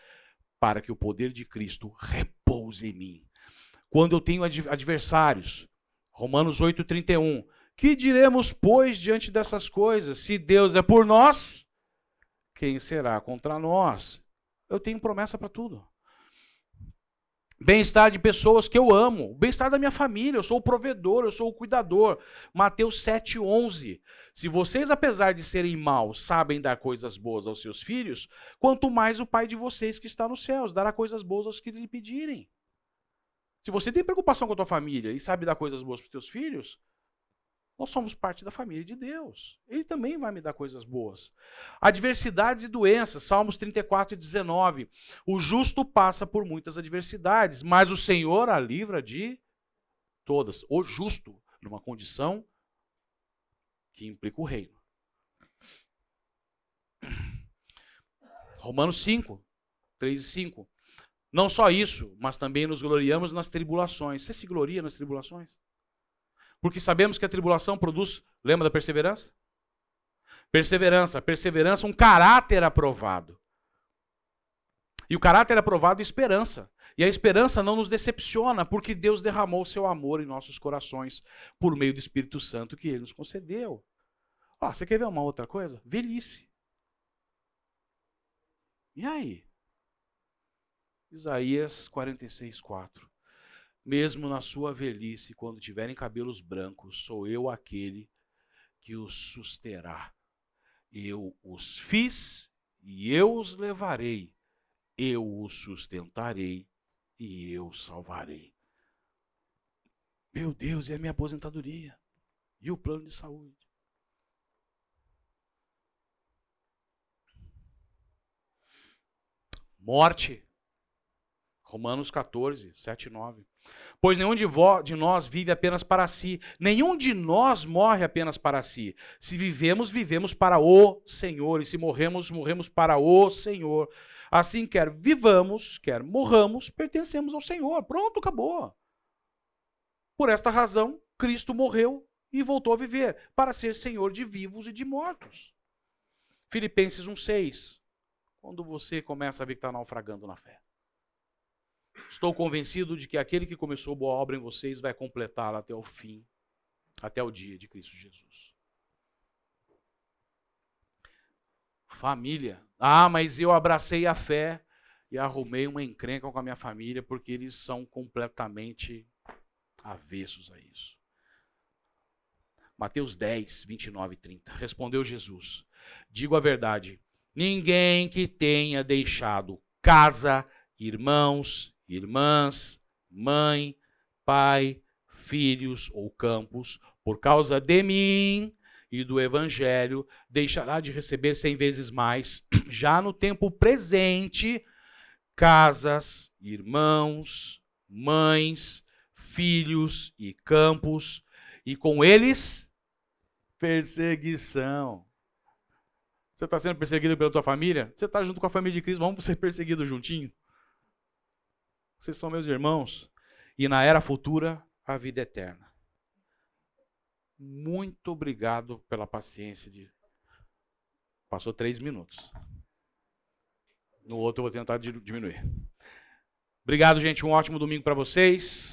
para que o poder de Cristo repouse em mim. Quando eu tenho adversários, Romanos 8,31, que diremos, pois, diante dessas coisas? Se Deus é por nós, quem será contra nós? Eu tenho promessa para tudo. Bem-estar de pessoas que eu amo, bem-estar da minha família, eu sou o provedor, eu sou o cuidador. Mateus 7,11. Se vocês, apesar de serem maus, sabem dar coisas boas aos seus filhos, quanto mais o Pai de vocês que está nos céus dará coisas boas aos que lhe pedirem. Se você tem preocupação com a tua família e sabe dar coisas boas para os teus filhos, nós somos parte da família de Deus. Ele também vai me dar coisas boas. Adversidades e doenças, Salmos 34 e 19. O justo passa por muitas adversidades, mas o Senhor a livra de todas. O justo, numa condição que implica o reino. Romanos 5, 3 e 5. Não só isso, mas também nos gloriamos nas tribulações. Você se gloria nas tribulações? Porque sabemos que a tribulação produz, lembra da perseverança? Perseverança, perseverança, um caráter aprovado. E o caráter aprovado é esperança. E a esperança não nos decepciona, porque Deus derramou seu amor em nossos corações por meio do Espírito Santo que ele nos concedeu. Ó, você quer ver uma outra coisa? Velhice. E aí? Isaías 46, 4. Mesmo na sua velhice, quando tiverem cabelos brancos, sou eu aquele que os susterá. Eu os fiz e eu os levarei. Eu os sustentarei e eu salvarei. Meu Deus, e a minha aposentadoria? E o plano de saúde? Morte. Romanos 14, 7 e 9. Pois nenhum de, de, nós vive apenas para si, nenhum de nós morre apenas para si. Se vivemos, vivemos para o Senhor, e se morremos, morremos para o Senhor. Assim, quer vivamos, quer morramos, pertencemos ao Senhor. Pronto, acabou. Por esta razão, Cristo morreu e voltou a viver, para ser Senhor de vivos e de mortos. Filipenses 1,6. Quando você começa a ver que está naufragando na fé. Estou convencido de que aquele que começou boa obra em vocês vai completá-la até o fim, até o dia de Cristo Jesus. Família. Ah, mas eu abracei a fé e arrumei uma encrenca com a minha família porque eles são completamente avessos a isso. Mateus 10, 29 e 30. Respondeu Jesus: Digo a verdade, ninguém que tenha deixado casa, irmãos, irmãs, mãe, pai, filhos ou campos, por causa de mim e do evangelho, deixará de receber cem vezes mais, já no tempo presente, casas, irmãos, mães, filhos e campos, e com eles perseguição. Você está sendo perseguido pela tua família? Você está junto com a família de Cristo, vamos ser perseguidos juntinho? Vocês são meus irmãos. E na era futura, a vida eterna. Muito obrigado pela paciência de. Passou três minutos. No outro eu vou tentar diminuir. Obrigado, gente. Um ótimo domingo para vocês.